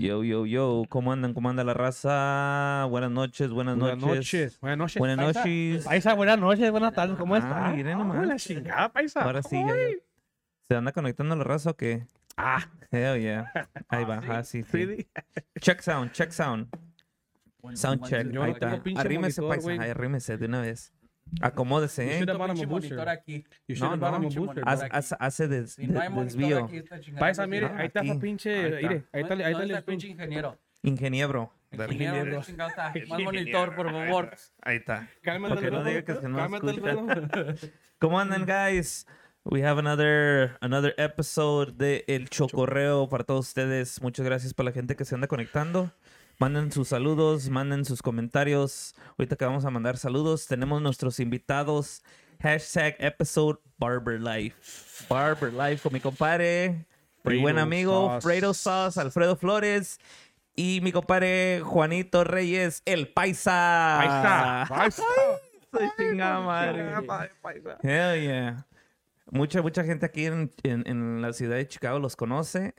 Yo, yo, yo, ¿cómo andan? ¿Cómo anda la raza? Buenas noches, buenas, Buenas noches. noches. Buenas noches. Buenas paisa. noches. Paisa, buenas noches, buenas tardes. ¿Cómo Ah, estás? miren nomás. Ah, la chingada, paisa. Ahora sí, ya. ¿Se anda conectando la raza o qué? Ah, Hell yeah. Ahí va, ah, sí, sí. sí. Check sound, check sound. Sound check. Ahí está. Arrímese, paisa. arrímese de una vez. Acomódese, You ¿eh? should have bought him a pinche booster. monitor aquí. You should No, no. booster. Haz- haz- Hace des- Si no hay de- monitor desvío. aquí, chingadera Paisa, mire, sirve. ahí está aquí. su pinche. Ahí está. Mire, ahí está, ahí ¿Dónde está está el el pinche ingeniero? Ingeniero. Ingeniero, chingado está. Más monitor, por favor. Ahí está. Cálmate Para que el no diga que se no cálmate el escucha. reloj. ¿Cómo andan, guys? We have another another episode de El Chocorreo para todos ustedes. Muchas gracias para la gente que se anda conectando. Manden sus saludos, manden sus comentarios. Ahorita que vamos a mandar saludos, tenemos nuestros invitados. Hashtag episode Barber Life. Barber Life con mi compadre, mi buen amigo Sauce. Fredo Sauce, Alfredo Flores. Y mi compadre Juanito Reyes, el paisa. Paisa, paisa. Ay, chingada madre. Paisa. Hell yeah. Mucha, mucha gente aquí en, en- en la ciudad de Chicago los conoce.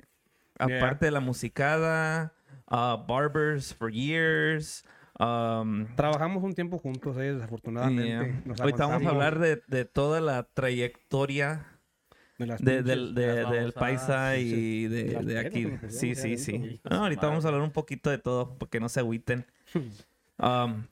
Yeah. Aparte de la musicada, uh, barbers for years. Um, Trabajamos un tiempo juntos, eh, desafortunadamente. yeah. Ahorita vamos a hablar de, de toda la trayectoria de las de- del, de- las del paisa sí, y de, aquí. Sí, sí, sí. No, ahorita vamos a hablar un poquito de todo porque no se agüiten. Um,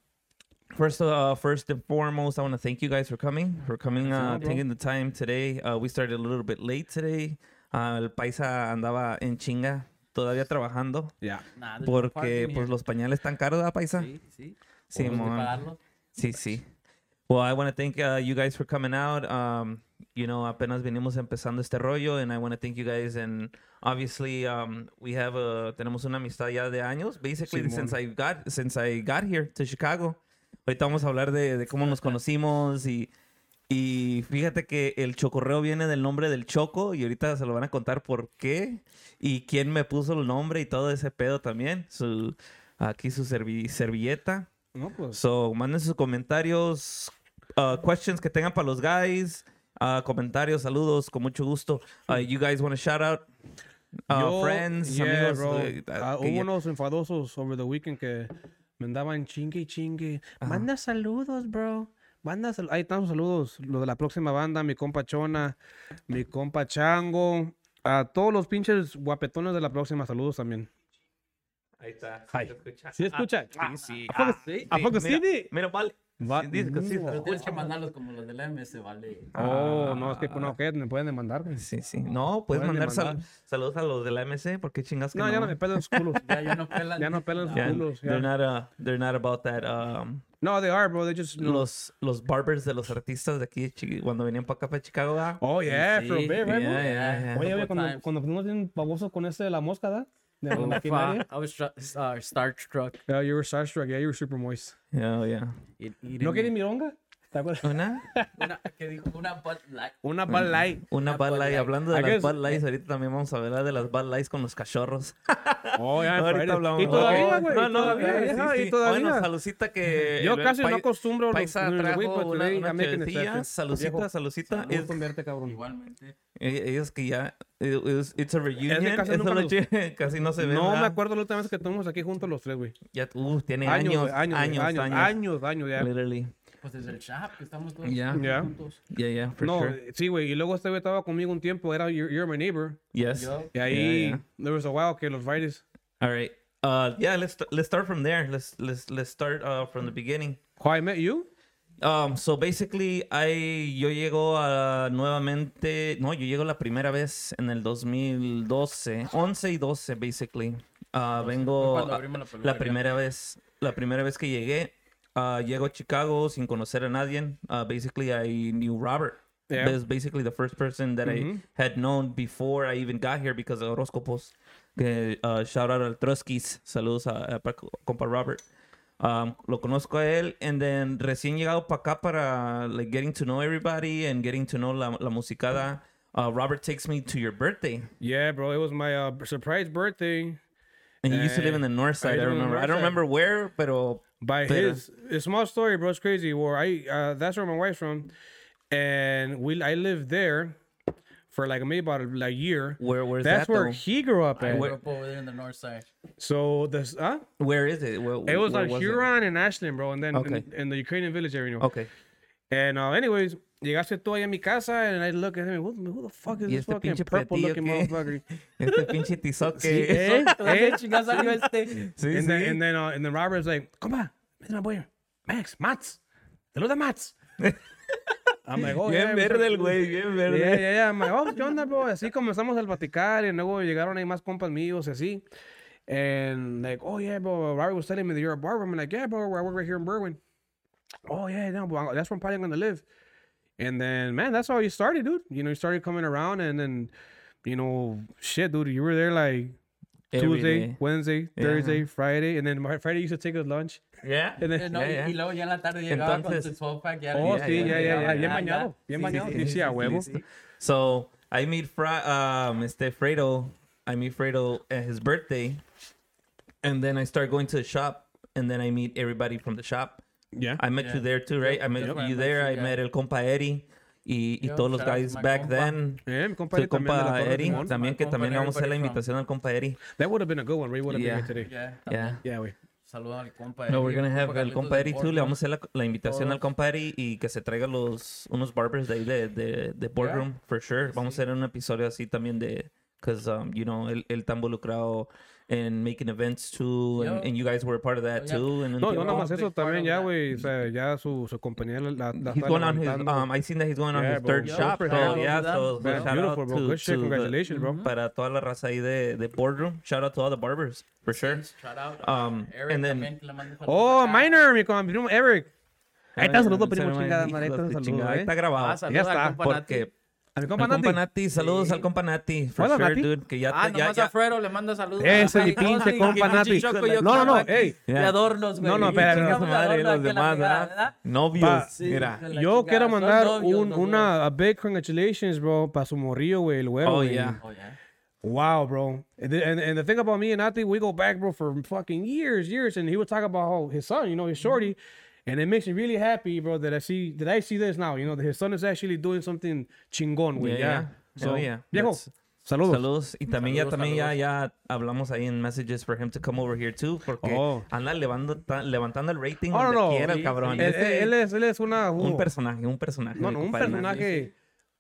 first, uh, first and foremost, I want to thank you guys for coming, for coming, uh, taking the time today. Uh, we started a little bit late today. Uh, el paisa andaba en chinga, todavía trabajando, Ya. No porque pues los pañales están caros, ¿verdad, paisa? Sí, sí. Sí. Sí, sí. Well, I want to thank uh, you guys for coming out. Um, you know, apenas venimos empezando este rollo, and I want to thank you guys. And obviously, um, we have a tenemos una amistad ya de años, basically Simón. since I got since I got here to Chicago. Ahorita vamos a hablar de, de cómo nos conocimos y y fíjate que el chocorreo viene del nombre del Choco y ahorita se lo van a contar por qué y quién me puso el nombre y todo ese pedo también. Su aquí su servi- servilleta. No, pues. So, manden sus comentarios, uh, questions que tengan para los guys, uh, comentarios, saludos, con mucho gusto. Uh, you guys want to shout out uh, Yo- friends, yeah, amigos? eh, Ah, hubo unos enfadosos over the weekend que me andaban chingue y chingue. Ajá. Manda saludos, bro. Manda sal- Ahí están los saludos. Los de la próxima banda, mi compa Chona, mi compa Chango. A todos los pinches guapetones de la próxima, saludos también. Ahí está. ¿Se escucha? ¿Sí escucha? Ah, sí, sí. ¿A poco Ah, sí? ¿A poco sí, Mira, vale. Va- Sí, que sí, No. Pero tienes que mandarlos como los de la MS, vale. Oh, no, es que no, ¿qué? me pueden demandar. güey. Sí, sí. No, puedes Pueden mandar sal- saludos a los de la MC, porque chingas que No, ya no me pelan los culos. Ya, ya no pelan. Ya no pelan Yeah, culos. they're not uh, they're not about that um No, they are, bro. They just. no. los los barbers de los artistas de aquí de cuando venían para acá para Chicago ¿verdad? Oh, yeah, Sí, a bit, right, bro? Yeah, yeah, yeah. Oye, oye, cuando, times. cuando fuimos bien babosos con ese de la mosca, ¿da? De la maquinaria. I was uh, starstruck. Yeah, you were starstruck. Yeah, you were super moist. Yeah, yeah. Y- y ¿No quieres mironga? ¿Te acuerdas? Una Una, que dijo una Bud Light. Una Bud Light. Una Una Bud Light. Light. Hablando de las Bud Lights, ahorita también vamos a hablar de las Bud Lights con los cachorros. Oh, ya, ahorita Friday. hablamos. Y todavía, Oh, güey. No, no, todavía, sí, ajá, sí. y todavía. Bueno, saludcita que... Yo casi no acostumbro los- Paisa los- trajo but una, una Viejo, saludcita. Gusto Es- en verte, cabrón. Igualmente. eh, ellos que ya... it- it's, it's a reunion. casi Eso nunca no nos- che- casi no se ve, No me acuerdo la última vez que estuvimos aquí juntos los tres, güey. Ya, uh, tiene Años, años, güey, años, años, años, años. años, años, ya. Literally. Pues desde el shop que estamos todos Ya. Ya. juntos. Yeah, yeah, for No, sure. sí, güey. Y luego este güey estaba conmigo un tiempo. Era You're, You're My Neighbor. Yes. Yo- Y ahí, Yeah, there was a while que los bailes. All right. Uh, yeah, let's let's start from there. Let's let's let's start uh, from the beginning. How I Met You? Um, so basically, I yo llego a nuevamente, no, yo llego la primera vez en el 2012, 11 y 12 basically. Uh, vengo la peluquería. la primera vez, la primera vez que llegué, uh, llego a Chicago sin conocer a nadie. Uh, basically, I knew Robert. Yeah. That was basically the first person that I Mhm. had known before I even got here because of horóscopos. Uh, shout out al Troskis. Saludos a, a pa- compa Robert. Um, lo conozco a él, and then recién llegado para acá para like getting to know everybody and getting to know la, la musicada. Uh, Robert takes me to your birthday, Yeah, bro. It was my uh, surprise birthday. And he used to live in the north side. I, live in the remember. I don't side. remember where, but by Pero- his a small story, bro. It's crazy. Where I uh, that's where my wife's from, and we I lived there for like maybe about a like, year. Where where's That's that where though? he grew up I at. grew up over there in the north side. So this, huh? Where is it? Where, It was where like it? Huron and Ashland, bro, and then Okay. in, in the Ukrainian village area. You know? Okay. And uh, anyways, llegaste tú ahí a mi casa, and I look at him, who, who the fuck is ¿Y this este fucking purple looking qué? motherfucker? Este pinche tizoque. eh, eh. Chingas salió este. Sí, and, sí. then, and then uh, and then Robert's like, compa, ven a boy, Max, Mats, saluda Mats. I'm like, oh, yeah, bien verde el güey, bien verde. Yeah, yeah, yeah. I'm like, oh, ¿qué onda, bro? Así comenzamos a platicar y luego llegaron ahí más compas míos y así. And like, oh, yeah, bro, Robert was telling me that you're a barber. I'm like, yeah, bro, I work right here in Berwyn. Oh, yeah, no, bro, that's where I'm probably going to live. And then, man, that's how you started, dude. You know, you started coming around and then, you know, shit, dude, you were there like Every Tuesday, day. Wednesday, Yeah. Thursday, Friday. And then Friday used to take us lunch. Yeah. And then, no, Ya, y- ya. Y luego ya en la tarde llegaba Entonces- con su 12 pack. Ya, oh, ya, sí, ya, yeah, yeah, ya, yeah. ya, Bien ya. bañado, bien Sí, sí, bañado. sí, a sí, huevo. sí. So I meet Fra- um, este Fredo. I meet Fredo at his birthday, and then I start going to the shop, and then I meet everybody from the shop. Yeah. I met Yeah. you there too, right? I met That's I you there. you, I yeah. met el compa Eddie y, y Yo, todos los guys back compa. then. Yeah, mi compa compa Simón. también que también vamos a hacer la invitación al compa Eddie. That would have been a good one. Ray would have Yeah. been here today. Yeah, Yeah. Yeah. Saludos al compa. No, Eddie, we're gonna have el compa Eddie too. Le vamos a hacer la, la invitación al compa Eddie y que se traiga los unos barbers de ahí de, de, de boardroom, for sure. Vamos a hacer un episodio así también de, because um, you know él, él está involucrado in making events too, and, and you guys were a part of that Yeah. too. And No, no, nada más eso también ya, güey. O sea, ya su, su compañía la, la, He's going on his. Um, I seen that he's going on Yeah, his bro. third Yeah, shop. So yeah, so, Man, shout beautiful, out bro. to, Good shit. to the- Congratulations, bro. para toda la raza ahí de, de boardroom. Shout out to all the barbers for sure. Shout out. Um, Eric and then- Oh. Minor, mi compa, mi primo Eric. Ahí está, saludo, primo, chingada ahí está, eh. está grabado. Ah, Ya está. Porque al compa compa Nati. Nati, saludos al compa Nati, for Hola, sure, Nati. dude. Que ya, Ah, te- ya, nomás ya, a Fredo le mando saludos. Ese es mi pinche compa Nati. Yo No, no, no, ey. De adornos, güey. No, no, su de madre, los demás, ¿verdad? Novios, Sí, mira. Yo quiero mandar novios, un, una a big congratulations, bro, para su morrillo, güey, el güero, Oh, yeah. Oh, yeah. Wow, bro. And, the- and and the thing about me and Nati, we go back, bro, for fucking years, years. And he would talk about how his son, you know, his shorty, and it makes me really happy, bro, that I see that I see this now. You know, that his son is actually doing something chingón, güey. Yeah, Yeah. yeah. So, Hell yeah. viejo, saludos. Saludos. Y también ya, Saludos, también ya, saludos. ya hablamos ahí en messages for him to come over here too, porque Oh. anda levando, ta- levantando el rating Oh, no, donde no. quiera el Sí, cabrón. Él, Ese- él es, él es una... un uh, personaje, un personaje. no, no, un personaje...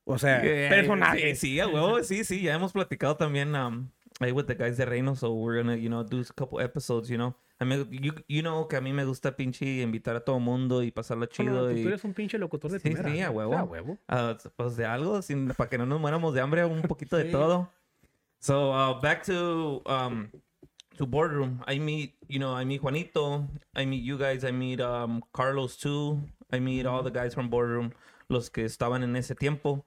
O sea, Eh, personaje. Sí, sí, sí, sí, ya hemos platicado también um, ahí with the guys de Reino, so we're gonna, you know, do a couple episodes, you know. I mean, you, you know que a mí me gusta pinche invitar a todo mundo y pasarla No, no, chido tú, y... tú eres un pinche locutor de Sí, primera. sí, a huevo. A huevo. Ah, pues de algo, sin, para que no nos muéramos de hambre, un poquito de Sí. todo. So uh, back to um to boardroom. I meet you know I meet Juanito. I meet you guys. I meet um Carlos too. I meet all the guys from boardroom, los que estaban en ese tiempo.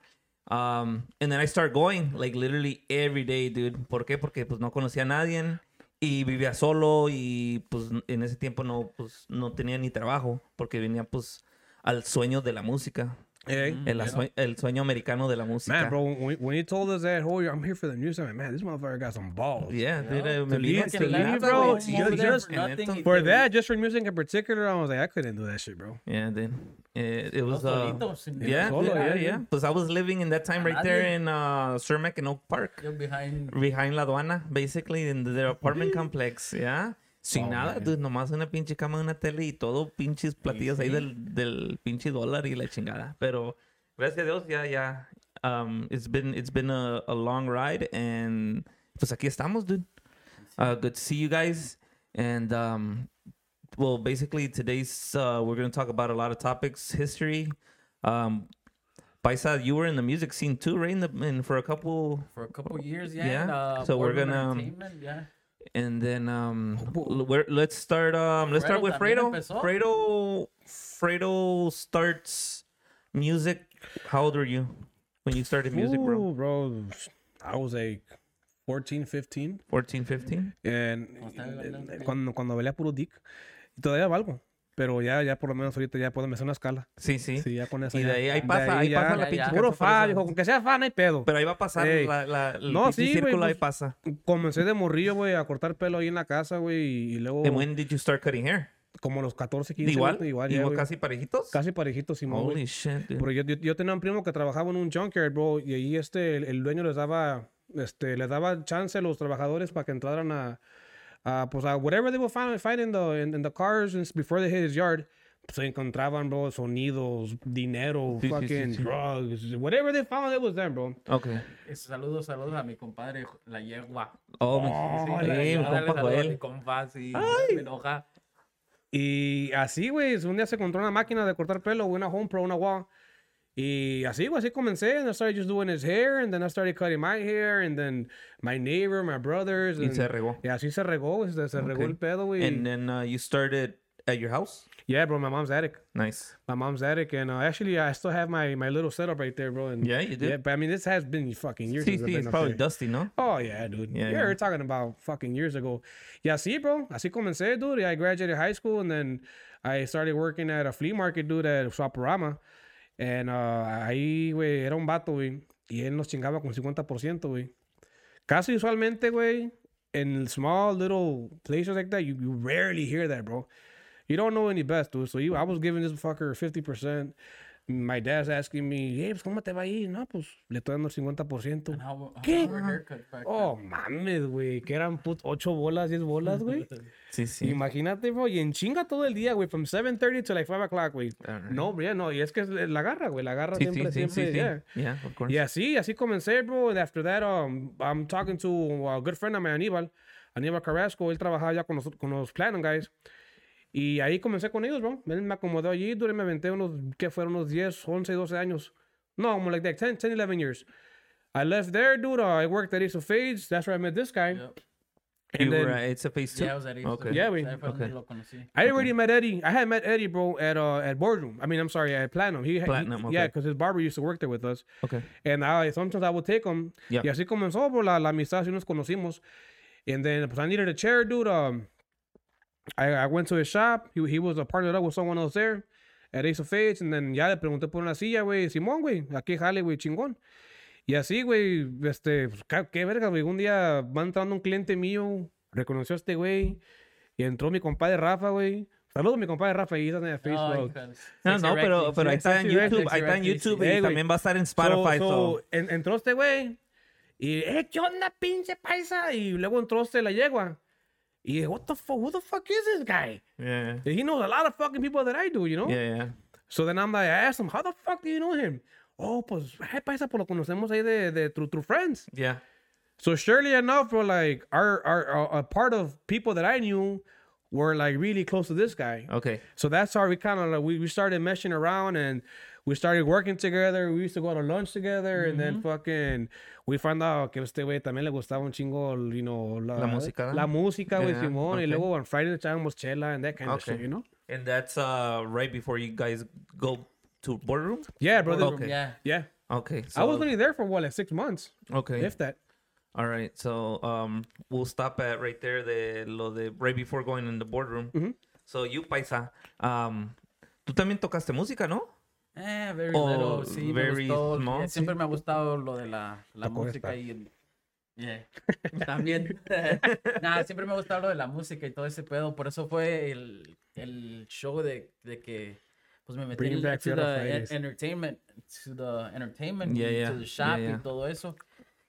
Um, and then I start going like literally every day, dude. ¿Por qué? Porque pues no conocía a nadie y vivía solo y pues en ese tiempo no pues no tenía ni trabajo porque venía pues al sueño de la música. Hey. El, sueño americano de la música. Man, bro, when, when he told us that, oh, I'm here for the news, I'm like, man, this motherfucker got some balls. Yeah, dude, eh, me leave- to bro, just- en esto. For that, just for music in particular, I was like, I couldn't do that shit, bro. Yeah, dude. Eh, it was, Los uh, yeah, dude, yeah, yeah, yeah. yeah. Pues I was living in that time right there in uh, Cermac and Oak Park. Behind. Behind la aduana, basically, in their apartment complex, yeah. Sin Oh, nada, dude, nomás una pinche cama, una tele y todo pinches platillos ahí sí. del, del pinche dólar y la chingada. Pero, gracias a Dios, ya, ya. Um, it's been, it's been a, a long ride and pues aquí estamos, dude. Uh, good to see you guys. And, um, well, basically today's, uh, we're going to talk about a lot of topics, history. Um, Paisa, you were in the music scene too, right? In the, in, for a couple, For a couple years, yeah. Yeah, and, uh, so we're gonna, yeah. And then um, l- where, let's start. Um, let's start with Fredo. empezó. Fredo, Fredo starts music. How old were you when you started music, bro? Ooh, bro, I was like 14, 15. 14, 15? And estaba bailando. eh, cuando, cuando bailaba puro dick, y todavía valgo. Pero ya, ya por lo menos ahorita ya puedo hacer una escala. Sí, sí. Sí, ya con eso. Y de ahí, ahí pasa, ahí ya- pasa la ya, pinche ya. Puro eso. dijo, con que sea fan, no hay pedo. Pero ahí va a pasar Ey. la, la, el No, pinche sí, círculo, ahí pues, pasa. Comencé de morrillo, güey, a cortar pelo ahí en la casa, güey, y, luego And when did you start cutting hair? como los 14, 15 Igual, años, igual, igual, ya, casi parejitos. Casi parejitos, güey. Holy shit, dude. Pero yo, yo, yo tenía un primo que trabajaba en un junkyard, bro, y ahí este, el, el dueño les daba, este, les daba chance a los trabajadores para que entraran a, a pues, a whatever they would find, find in the, in, in the cars before they hit his yard. pues, Se encontraban, bro, sonidos, dinero, Sí, sí, sí, fucking sí. drugs, whatever they found, it was them, bro. Okay. Saludos, saludos a mi compadre, la yegua. Oh, mi- Oh, sí, mi compa saludos a mi Joel. compa, sí. Me enoja. Y así, güey, un día se encontró una máquina de cortar pelo, una Home Pro, una wall. Y así, así comencé. And I started just doing his hair, and then I started cutting my hair, and then my neighbor, my brothers. Y and- se regó. Y así se regó, se, se regó Okay. el pedo, güey. And then uh, you started at your house? Yeah, bro, my mom's attic. Nice. My mom's attic, and uh, actually, I still have my, my little setup right there, bro. And Yeah, you do? Yeah, but I mean, this has been fucking years. Sí, sí, it's probably there. dusty, ¿no? Oh, yeah, dude. Yeah, Yeah, yeah. we're talking about fucking years ago. Yeah, see, bro. Así comencé, dude. I graduated high school and then I started working at a flea market, dude, at Swaparama. And uh, ahí, güey, era un vato, güey. Y él nos chingaba con 50%, güey. Casi usualmente, güey, in small little places like that, you, you rarely hear that, bro. You don't know any best, dude. So you, I was giving this fucker 50%. My dad's asking me, hey, pues, ¿cómo te va a ir? No, pues, le estoy dando el 50%. And how- how ¿Qué? Oh, mames, güey. Que eran put 8 bolas, 10 bolas, güey. Sí, sí. Imagínate, bro. Y en chinga todo el día, güey. From 7.30 to like 5 o'clock, güey. No, bro, no. Y es que es la garra, güey. La garra Sí, siempre, sí, sí, siempre, sí. yeah. Yeah, of course. Y así, así comencé, bro. And after that, um, I'm talking to a good friend of mine, Aníbal. Aníbal Carrasco. Él trabajaba ya con los, con los Platinum Guys. Y ahí comencé con ellos, bro. Él me acomodó allí, y Me aventé unos, ¿qué fueron? Unos 10, 11, 12 años. No, como like that, 10, 10, 11 years. I left there, dude. Uh, I worked at Ace of Fades. That's where I met this guy. Yep. You And were then- at It's a Face too? Yeah, I was at Ace Okay. of Yeah, we- okay. I already met Eddie. I had met Eddie, bro, at uh at Boardroom. I mean, I'm sorry, at Platinum. He, he- Platinum, yeah, okay. because his barber used to work there with us. Okay. And I sometimes I would take him. Yeah. Y así comenzó, bro, la, la amistad, así nos conocimos. And then, pues, I needed a chair, dude. Um, I, I went to his shop. He, he was a partnered up with someone else there at Ace of Fades. And then ya le pregunté por una silla, güey. Simón, güey, aquí jale, güey, chingón. Y así, güey, este, pues, qué, qué verga, güey. Un día va entrando un cliente mío, reconoció a este güey. Y entró mi compadre Rafa, güey. Saludos, mi compadre Rafa. Y está en Oh, Facebook. No, no, pero, pero ahí está en YouTube. Ahí está en YouTube y güey. también va a estar en Spotify. So, so- so, en- entró este güey. Y, eh, ¿qué onda, pinche paisa? Y luego entró este la yegua. Y dije, what the fuck, who the fuck is this guy? Yeah. He knows a lot of fucking people that I do, you know? Yeah, yeah. So then I'm like, I asked him, how the fuck do you know him? Oh, pues, ay, paisa, pues lo conocemos ahí de, de through, through friends. Yeah. So surely enough, bro, like, our, our, our, a part of people that I knew were like really close to this guy. Okay. So that's how we kind of like we, we started meshing around and we started working together. We used to go to lunch together and then fucking we found out que este güey también le gustaba un chingo, you know, la, La música, La música, güey, Yeah, Simón. Y okay. luego on Friday echábamos chela and that kind of Okay. shit, you know? And that's uh right before you guys go to boardroom? Yeah, brother. Okay. Yeah. Yeah. Okay. So, I was only there for what, like six months, okay. if that. All right. So um we'll stop at right there the lo de right before going in the boardroom. Mhm. So you paisa, um tú también tocaste música, ¿no? Eh, very Oh, little. Sí, very me gustó. small, siempre me ha gustado lo de la, la música y el... Yeah. También. Nada, siempre me ha gustado lo de la música y todo ese pedo. Por eso fue el, el show de, de que pues me metí Bringing el- en- entertainment, to the entertainment, Yeah, yeah, to the shop yeah, yeah. y todo eso.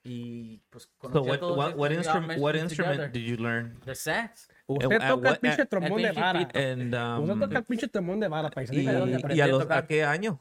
Y pues So conocí a what todos what what we instrument what instrument together. did you learn? The sax. Usted at uh, toca el pinche uh, at- trombón de vara. Principito. And Usted um toca el pinche trombón de vara, paisa. y, Dígale, donde a a los a qué año?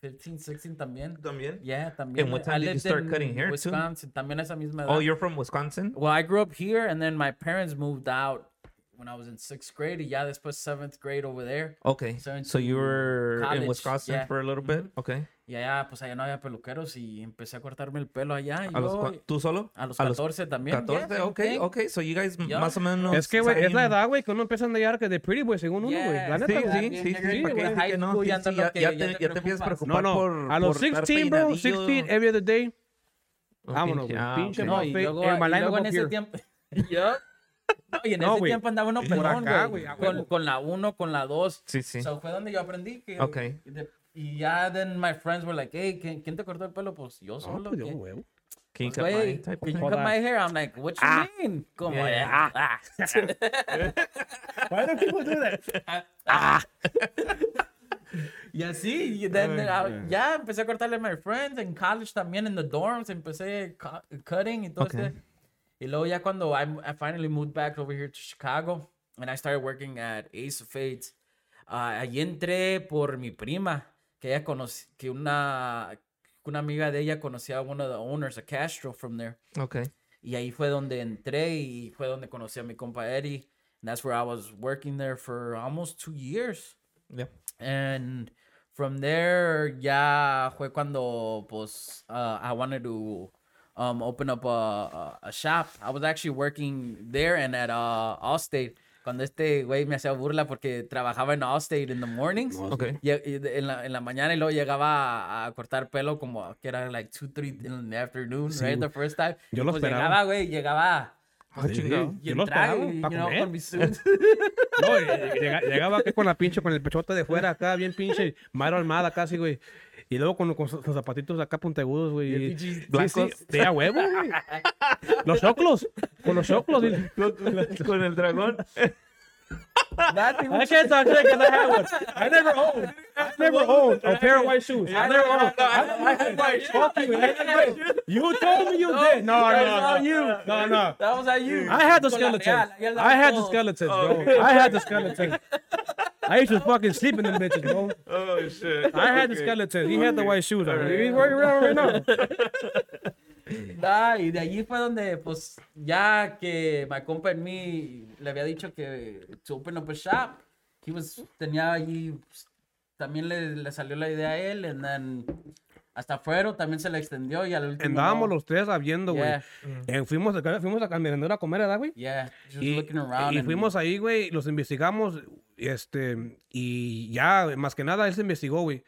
15, 16 también. También. Yeah, también. what I time did you start cutting hair, too? Wisconsin, también esa misma edad. Oh, you're from Wisconsin? Well, I grew up here, and then my parents moved out when I was in sixth grade. Y ya después seventh grade over there. Okay. So So you into were in Wisconsin yeah. for a little bit? Mm-hmm. Okay. Y allá, pues allá no había peluqueros y empecé a cortarme el pelo allá. Y A los, yo- cua- ¿Tú solo? a los 14 también. 14, yeah, okay, same thing. okay. So you guys Yeah. más o menos. Es que, güey, es la edad, güey, que uno empieza a andar que de pretty, güey, según uno, güey. Yeah, La Sí, neta, sí, sí, ya sí, que ¿para que no? Sí, ya sí, te, te ya te empiezas a preocupas. No, preocupar no, por. a los por estar 16, bro, peinadillo. 16 every other day. Ok, Vámonos, güey, pinche ok. No, y luego, en ese tiempo. Yo- No, y en No, ese güey, tiempo andaba uno pelón, güey, a Con, con la 1, con la 2. Sí, sí. So, fue donde yo aprendí que... Ok. y de- Y ya, then my friends were like, hey, ¿quién, quién te cortó el pelo? Pues yo solo. pues yo, ¿qué? güey. Can you cut my type can you cut my hair? I'm like, what you mean? Como, Yeah. ah, Why do people do that? Y así, y then, uh, ya empecé a cortarle a my friends en college también, en the dorms, empecé cu- cutting y todo Okay. este. Y luego ya cuando I, I finally moved back over here to Chicago, and I started working at Ace of Fades, uh, allí entré por mi prima, que ella conoce, que una, una amiga de ella conocía a one of the owners, a Castro from there. Okay. Y ahí fue donde entré y fue donde conocí a mi compa Eddie. And that's where I was working there for almost two years. Yeah. And from there, ya fue cuando, pues, uh, I wanted to um, open up a, a, a shop. I was actually working there and at uh, Allstate. Cuando este güey me hacía burla porque trabajaba en Allstate in the mornings. Okay. Y, en, la, en la mañana y luego llegaba a, a cortar pelo como que era like 2, 3 in the afternoon, right? The first time. Yo lo pues esperaba. llegaba, güey, llegaba chingado. y Yo lo esperaba y, pa' you know, comer. con mi suit. No, y- llega- llegaba acá con la pinche, con el pechote de fuera acá, bien pinche, mano armada casi, güey. Y luego con, con sus sus zapatitos acá puntiagudos, güey. Pinches Sí, sí, blancos. de a huevo, güey. Los choclos, con los choclos. y- Con el dragón. Nothing I can't talk shit because I had one. I never owned. I never owned a pair of white shoes. I never owned. I had white shoes. You. Told me you did. No, no, no. you. No, no. That was at you. I had the skeletons. I had the skeletons, bro. I had the skeletons. I used to fucking sleep in them bitches, bro. Oh shit. I had the skeletons. He had the white shoes on. He's working around right now. Nah, y de allí fue donde, pues, ya que my compa en mí le había dicho que to open up a shop, he was, tenía allí, pues, también le, le salió la idea a él, and then hasta fuera también se le extendió y al último. Andábamos no. los tres sabiendo, güey. Yeah. Eh, fuimos, a, fuimos a a comer, ¿verdad, güey? Yeah, just Y, looking around. y and- fuimos ahí, güey, los investigamos, este, y ya, más que nada, él se investigó, güey.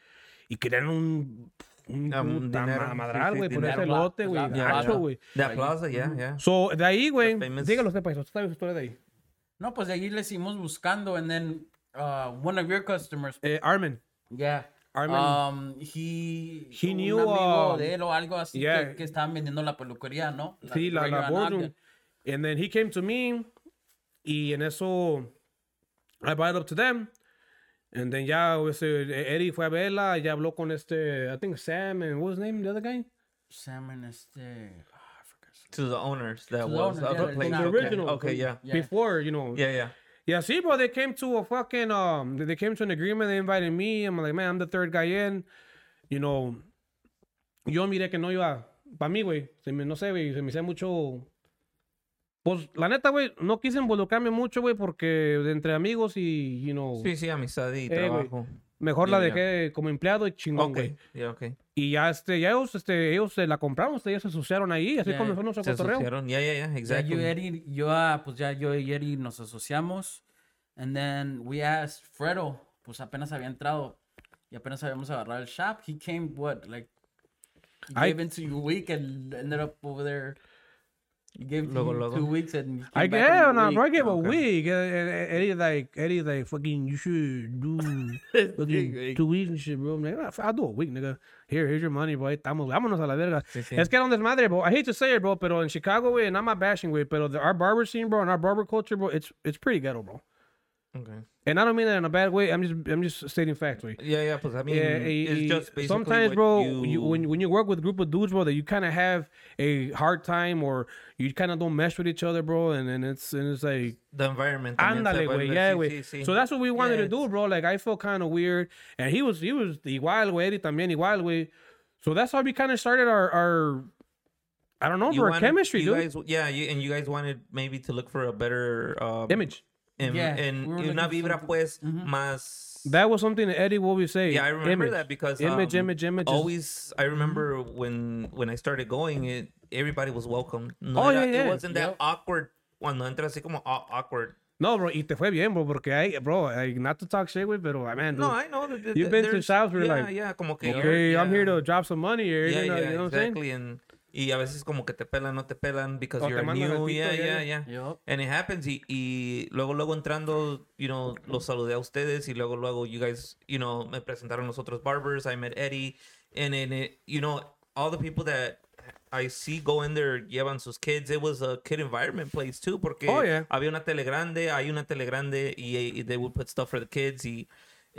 Y querían un, un, Ah, un dinero, ma- sí, madral, sí, güey, por ese lote, güey, gacho, la- güey. The plaza, yeah, yeah. So, de ahí, güey, dígalo usted, pues, usted sabe su historia de ahí. No, pues de allí le seguimos buscando, and then uh, one of your customers, Eh, Armin. yeah. Armin. Um, he, He un knew, amigo um, de él o algo así yeah. que, que estaban vendiendo la peluquería, ¿no? Sí, la, right la on boardroom. And then he came to me, y en eso, I brought it up to them. And then ya, este, Eddie fue a verla, ya habló con este, I think Sam, and what was his name, the other guy? Salmon, este. ah, I forgot. To the owners that To the was owners, of yeah, the the- place. the Okay. original. Okay, yeah. Yeah. Before, you know. Yeah, yeah. Yeah, see, bro, they came to a fucking, um, they came to an agreement, they invited me, I'm like, man, I'm the third guy in, you know, yo miré que no iba, para mí, güey, se me, no sé, güey, se me hacía mucho, pues, la neta, güey, no quise involucrarme mucho, güey, porque de entre amigos y, you know, Sí, sí, amistad y Eh, trabajo. Mejor la yeah, dejé como empleado y chingón, güey. Okay. Yeah, okay. Y ya, este, ya ellos, este, ellos se la compraron, este, ellos se asociaron ahí, así Yeah, como fue nuestro Se cotorreo. asociaron. Yeah, yeah, yeah. Ya Exactly. yo, y Eddie, yo, ah, pues ya yo y Eddie nos asociamos. And then we asked Fredo, pues apenas había entrado y apenas habíamos agarrado el shop. He came, what, like, he I- gave into a week and ended up over there. He gave to Luego, you two weeks and he I came back in yeah, no, bro, I gave a Okay. week. Uh, uh, Eddie like, Eddie like, fucking, you should do fucking two weeks and shit, bro. I'm like, "Ah, I'll do a week, nigga. Here, here's your money, bro. Estamos, vámonos a la verga. Sí, sí. Es que era un desmadre, bro. I hate to say it, bro, pero in Chicago, güey, and I'm not bashing, güey, pero the, our barber scene, bro, and our barber culture, bro, it's it's pretty ghetto, bro. Okay. And I don't mean that in a bad way. I'm just I'm just stating facts, güey. Yeah, yeah, pues I mean, Yeah, it's y just basically sometimes, bro, you, you, when when you work with a group of dudes, bro, that you kind of have a hard time or you kind of don't mesh with each other, bro, and, and it's and it's like the environment. también se Ándale, güey, yeah, sí, güey. sí, sí. So that's what we wanted Yeah, to do, bro. Like I felt kind of weird, and he was he was igual, güey. Eddie también igual, güey. So that's how we kind of started our our I don't know, You bro, wanted- chemistry, you dude. Guys, yeah, you, and you guys wanted maybe to look for a better um, Image. En, Yeah, en- we were una vibra something- pues Mhm. más. That was something that Eddie would always say. yeah, I remember image. that because image, um, image, image. is- Always, I remember when when I started going, it everybody was welcome. No Oh, era- yeah, yeah. It wasn't that Yep. awkward cuando entras así como aw- awkward. No, bro, y te fue bien, bro, porque I, bro, I, not to talk shit, güey, pero, man, dude, No, I know. that- that- You've been to there's- shops where yeah, like, yeah, como que okay, you're- I'm here to drop some money here, Yeah, you know, yeah, you know what I'm saying? exactly. And, y a veces como que te pelan, no te pelan because O you're new. Yeah, yeah, yeah. And it happens. Y, y luego, luego entrando, you know, los saludé a ustedes. Y luego, luego, you guys, you know, me presentaron los otros barbers. I met Eddie. And, and it, you know, all the people that I see go in there llevan sus kids. It was a kid environment place too, porque Oh, yeah. había una tele grande, hay una tele grande, y, y they would put stuff for the kids. Y,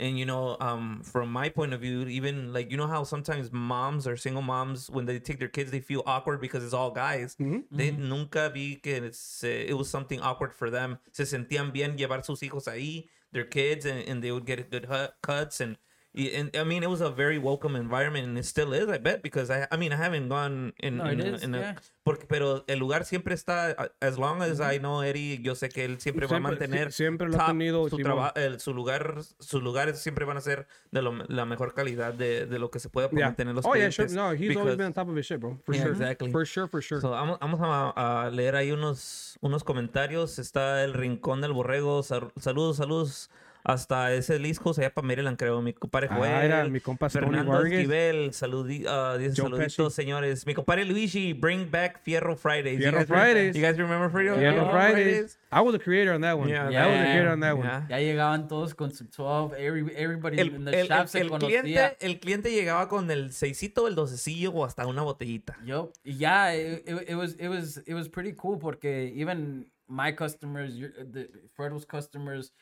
and you know, um, from my point of view, even like you know how sometimes moms or single moms, when they take their kids, they feel awkward because it's all guys. They nunca vi que se, it was something awkward for them. Se sentían bien llevar sus hijos ahí, their kids, and, and they would get good cuts and. And I mean, it was a very welcome environment, and it still is, I bet, because I, I mean, I haven't gone in, No, in, it is, in a- yeah. porque, pero el lugar siempre está, as long as I know Eddie, yo sé que él siempre, va a Siempre- mantener si- siempre lo ha top, tenido, su, traba- el- su lugar, sus lugares siempre van a ser de lo- la mejor calidad de, de lo que se pueda Yeah. mantener los Oh yeah, sure. clientes, No, he's always because- been on top of his shit, bro. For Yeah, sure. exactly. For sure, for sure. So, vamos, vamos a, a leer ahí unos, unos comentarios. Está el Rincón del Borrego. Sal- saludos, saludos. Hasta ese Liscos, allá para Maryland, creo. Mi compadre Ah, Joel. era mi compa Fernando. Esquivel. Saludi, ah, dice saluditos, Pesci. señores. Mi compadre Luigi, bring back Fierro Fridays. You Fierro guys re- Fridays. You guys remember Fierro, Fierro Fridays. I was the creator on that one. Yeah, I was the yeah. creator on that one. Yeah. Ya llegaban todos con su 12. Every, everybody El, in el- the el- shop se el conocía. cliente, el cliente llegaba con el seisito, el docecillo o hasta una botellita. Yup. Yeah, it, it, it was it was it was pretty cool porque even my customers, your, the Fredo's customers,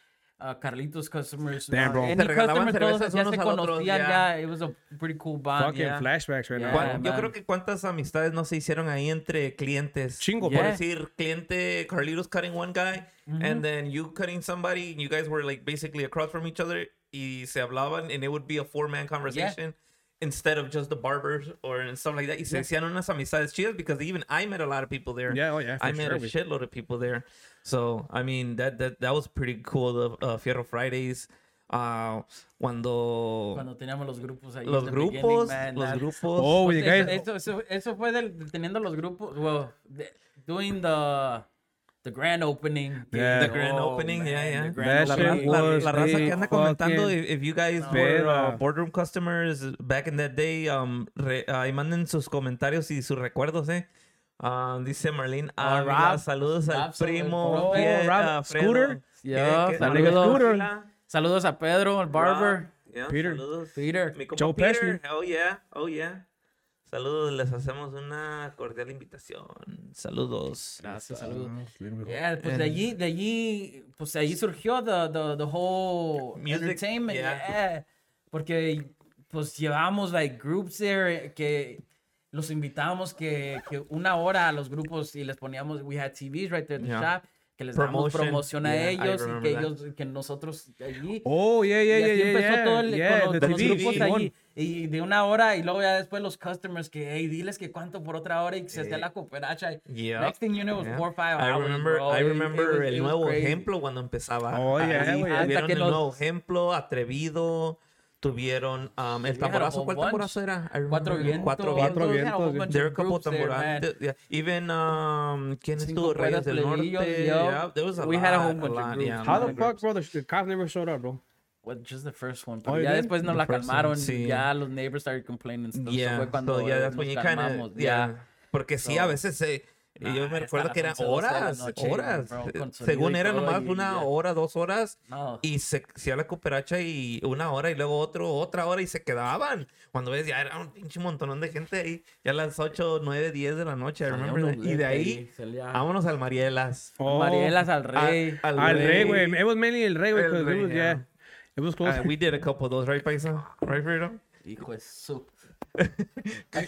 uh, Carlitos customers, Damn, uh, bro. any customer, todos ya se conocían, yeah. ya. It was a pretty cool bond. Fucking yeah. flashbacks right Yeah. now. ¿Cuán- yo creo que cuántas amistades no se hicieron ahí entre clientes. Chingo, Por Yeah. decir, cliente Carlitos cutting one guy, and then you cutting somebody, and you guys were like basically across from each other, y se hablaban, and it would be a four man conversation. Instead of just the barbers or and stuff like that. Y se hacían unas amistades chidas because even I met a lot of people there. Yeah, oh, yeah, for I met sure, a shitload of people there. So, I mean, that that, that was pretty cool. The uh, Fierro Fridays. Uh, cuando, Cuando teníamos los grupos ahí. los the grupos, man, los that- grupos. Oh, Pues you guys. eso, eso, eso fue del, teniendo los grupos, well, de- doing the, the grand opening. Yeah. The grand oh, opening, yeah, man, yeah. the That grand la, opening. la- was la raza que the anda comentando, if, if you guys No. were uh, boardroom customers back in that day, um, re- ahí manden sus comentarios y sus recuerdos, eh. Um, dice Marlene, Ah, Ávila, Rob. saludos al primo. oh, ah. Scooter. ¿Qué- Yeah, saludos. Scooter. Saludos a Pedro, el barber. Rob, yeah, Peter. Saludos. Peter. Mi Joe Peter. Oh, yeah. Oh, yeah. Saludos, les hacemos una cordial invitación. Saludos. Gracias, saludos. Yeah. Yeah, pues de allí, de allí, pues de allí surgió the, the, the whole Music, entertainment, yeah. yeah. Porque pues llevamos like groups there que los invitábamos que, que una hora a los grupos y les poníamos, we had TVs right there at the Yeah. shop, que les damos promoción a yeah, I ellos y que that. ellos, que nosotros allí. Oh, yeah, yeah, y yeah, así yeah. empezó yeah. todo el, yeah, con, los, con los grupos allí. Y de una hora y luego ya después los customers que, hey, diles que cuánto por otra hora y que se hacía la cooperacha. Next thing you know, it was four or five I hours, remember, bro. I It- it remember was- el it was nuevo ejemplo cuando empezaba. Oh, yeah. Hasta que el nuevo ejemplo, atrevido. Tuvieron um, el tamborazo. ¿Cuál tamborazo era? Cuatro vientos. Cuatro vientos, There were a couple. Yeah. Even um, ¿quién estuvo? Reyes del Norte. Yeah, there was a We lot. had a whole bunch of lot, groups. yeah, How the fuck, groups. bro? The, cops never showed up, bro. Well, just the first one. Oh, Pero ya yeah? después nos The la calmaron. sí. Ya los neighbors started complaining. So Yeah, fue cuando so yeah, that's nos when you kind calmamos. of, yeah. Porque sí, a veces eh, Nah, yo me recuerdo que eran 11, 12 de la horas, noche, horas. bro, Eh, Según y era todo, nomás y una hora, dos horas. No. Y se hacía la cooperacha y una hora y luego otro, otra hora y se quedaban. Cuando ves, ya era un pinche montonón de gente ahí. Ya a las 8, 9, 10 de la noche. Y de ahí, vámonos al Marielas. Oh, Marielas al rey. A- Al rey, güey. It was mainly el rey, güey. El 'cause rey, it was, yeah. yeah. It was close. Uh, we did a couple of those, right, Paisa? Right, Fredo? Hijo de su. Oh,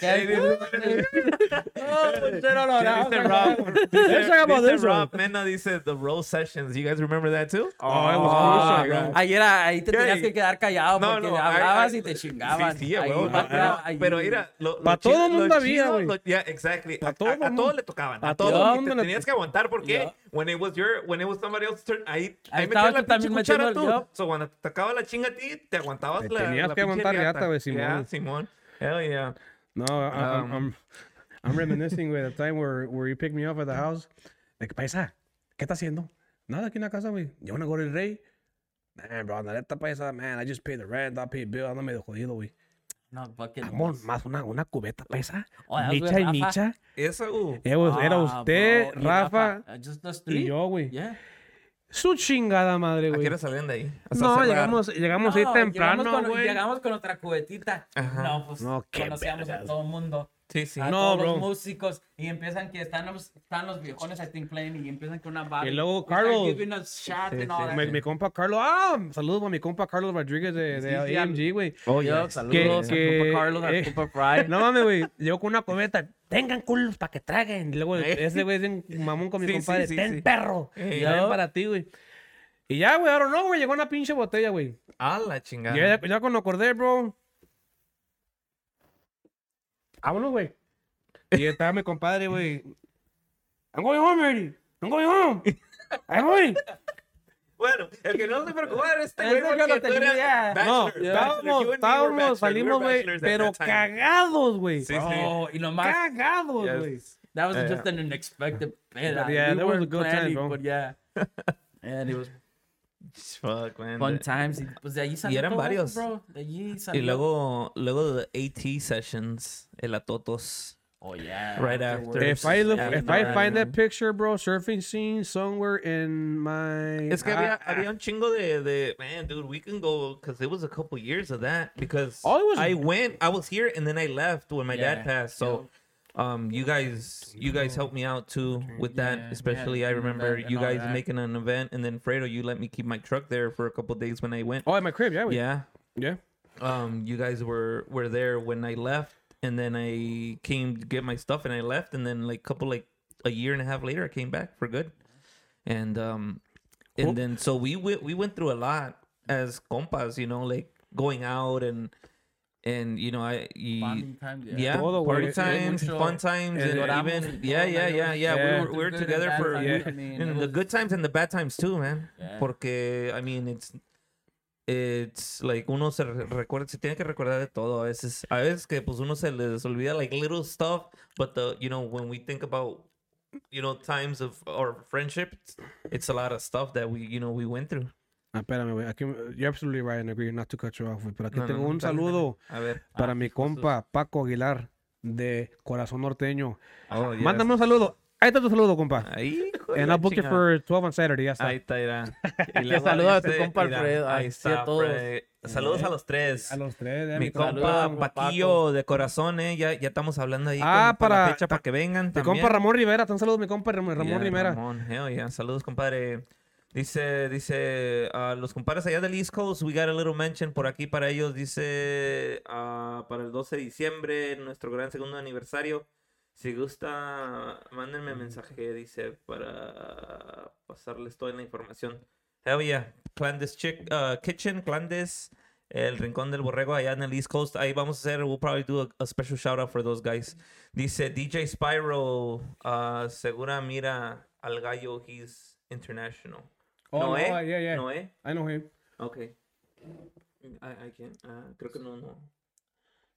no, no, no, no, no. Mena dice the Rose Sessions. You guys remember that too? Oh, it was Ah, crucial, bro. Ahí te Yeah, tenías que quedar callado No, porque no, hablabas I- I- y te chingaban. Sí, sí, Ahí, va- Pero, ahí. pero mira, lo, lo Pa' chido- todo lo mundo había, güey. Yeah, exactly. A, todo a- a le tocaban. A, todo mundo te tenías que aguantar porque when it was your, when it was somebody else's turn, ahí, Ahí metías la pinche cuchara el tú. So, cuando te tocaba la chinga a ti, te aguantabas la, tenías que aguantar riata, güey, Simón. Simón. Hell yeah. No, I, I'm, Um, I'm, I'm reminiscing with the time where, where you picked me up at the house. Like, paisa, ¿qué está haciendo? Nada aquí en la casa, güey. You wanna go to el rey? Man, bro, la neta, paisa, man, I just paid the rent, I paid bill, ando medio jodido, güey. No, bucket Amor, was- más una, una cubeta, paisa. Oh, Micha y Rafa. Micha. Eso, uh. Era, Ah, usted, bro, y Rafa, Uh, just us y three. yo, güey. Yeah. Su chingada madre, ¿A qué güey. hora salieron de ahí? Hasta No, llegamos, llegamos ahí No, temprano, llegamos con, güey. llegamos con nuestra cubetita. Ajá. No, pues No, qué conocíamos a vergas. todo el mundo. Sí, sí. A No, todos bro. los músicos. Y empiezan que están los, están los viejones, I think, playing. Y empiezan con una barra. Y luego Carlos. Sí, sí. Mi, mi compa Carlos, ah, saludos a mi compa Carlos Rodríguez de, de Sí, sí, AMG, güey. Oh, Yo, saludos Que- a que- Compa Carlos, a eh, Compa Fry. No mames, güey. Llegó con una cometa. Tengan culos para que traguen. Y luego ese güey es bien mamón con mi Sí, compadre. sí, Ten sí. perro. Eh, Y ya. ven para ti, güey. Y ya, güey, ahora no, güey. Llegó una pinche botella, güey. A la chingada. Ya, ya cuando acordé, bro. Vámonos, güey. Y estaba mi compadre, güey. I'm going home already. I'm going home. I'm going. Bueno, el que no se preocupa era este güey no tenía. No, estábamos, estábamos, salimos, güey, pero that time. cagados, güey. Sí, sí. Oh, y nomás. Cagados, Yes. güey. That was Yeah. just an unexpected peda. Yeah, we that was a good time, planning, bro. But yeah. And it was Fuck, man. fun times. Y pues de allí salió eran todo, varios. Bro. De allí Y salió. luego, luego de AT sessions, el Atotos. Oh, yeah. Right after. If I look, Yeah, if I find that picture, bro, surfing scene somewhere in my. Es que había, había un chingo de, de, man, dude, we can go, because it was a couple years of that, because Oh, it was- I went, I was here, and then I left when my Yeah, dad passed, so, um, you guys, you guys helped me out too with that, Yeah, especially yeah, I remember you guys that. making an event, and then Fredo, you let me keep my truck there for a couple days when I went. Oh, at my crib, yeah, güey. Yeah, Yeah. um, you guys were were there when I left, and then I came to get my stuff, and I left, and then like couple like a year and a half later, I came back for good, and um, and Cool. then so we went we went through a lot as compas, you know, like going out and and you know I Bonding times, yeah. yeah, Todo, party güey. times, Mucho- fun times, eh, and even yeah, yeah, yeah, yeah. Yeah. We were we were together for times, Yeah. I mean, in it the good times and the bad times too, man. Yeah. Porque, I mean, it's it's like uno se re- recuerda, se tiene que recordar de todo a veces. A veces que pues uno se les olvida like little stuff, but the you know when we think about you know times of our friendship, it's, a lot of stuff that we you know we went through. Ah, espérame, güey. Aquí, you're absolutely right and agree not to cut you off, güey. Pero aquí No, tengo no, un saludo A ver. para Ah, mi compa Paco Aguilar de Corazón Norteño. Oh, yes. Mándame un saludo. Ahí está tu saludo, compa. Ahí, And la I'll book you chingada. for 12 on Saturday. Ya está. Ahí está, irá. Y Que saluda a tu compa Alfredo, Ahí así a está, todos. Fred. Saludos a los tres. A los tres, eh, Mi mi compa- Saludos, Paquillo de corazón, eh. Ya, ya estamos hablando ahí Ah, con- para, para- la fecha para que vengan. Mi también. compa Ramón Rivera. Un saludo a mi compa Ram- Ramón Yeah, Rivera. Ramón, hell yeah. Saludos, compadre. Dice, dice, a los compadres allá del East Coast, we got a little mention por aquí para ellos. Dice, ah, para el 12 de diciembre, nuestro gran segundo aniversario. Si gusta, mándenme mensaje, dice, para pasarles toda la información. Hell yeah. Clandes Chick, uh, Kitchen, Clandes, el Rincón del Borrego allá en el East Coast. Ahí vamos a hacer, we'll probably do a, a special shout out for those guys. Dice DJ Spyro, uh, segura mira al gallo, he's international. Oh, Noé, no, yeah, yeah. Noé, I know him. okay. I, I can't, ah, creo que no, no.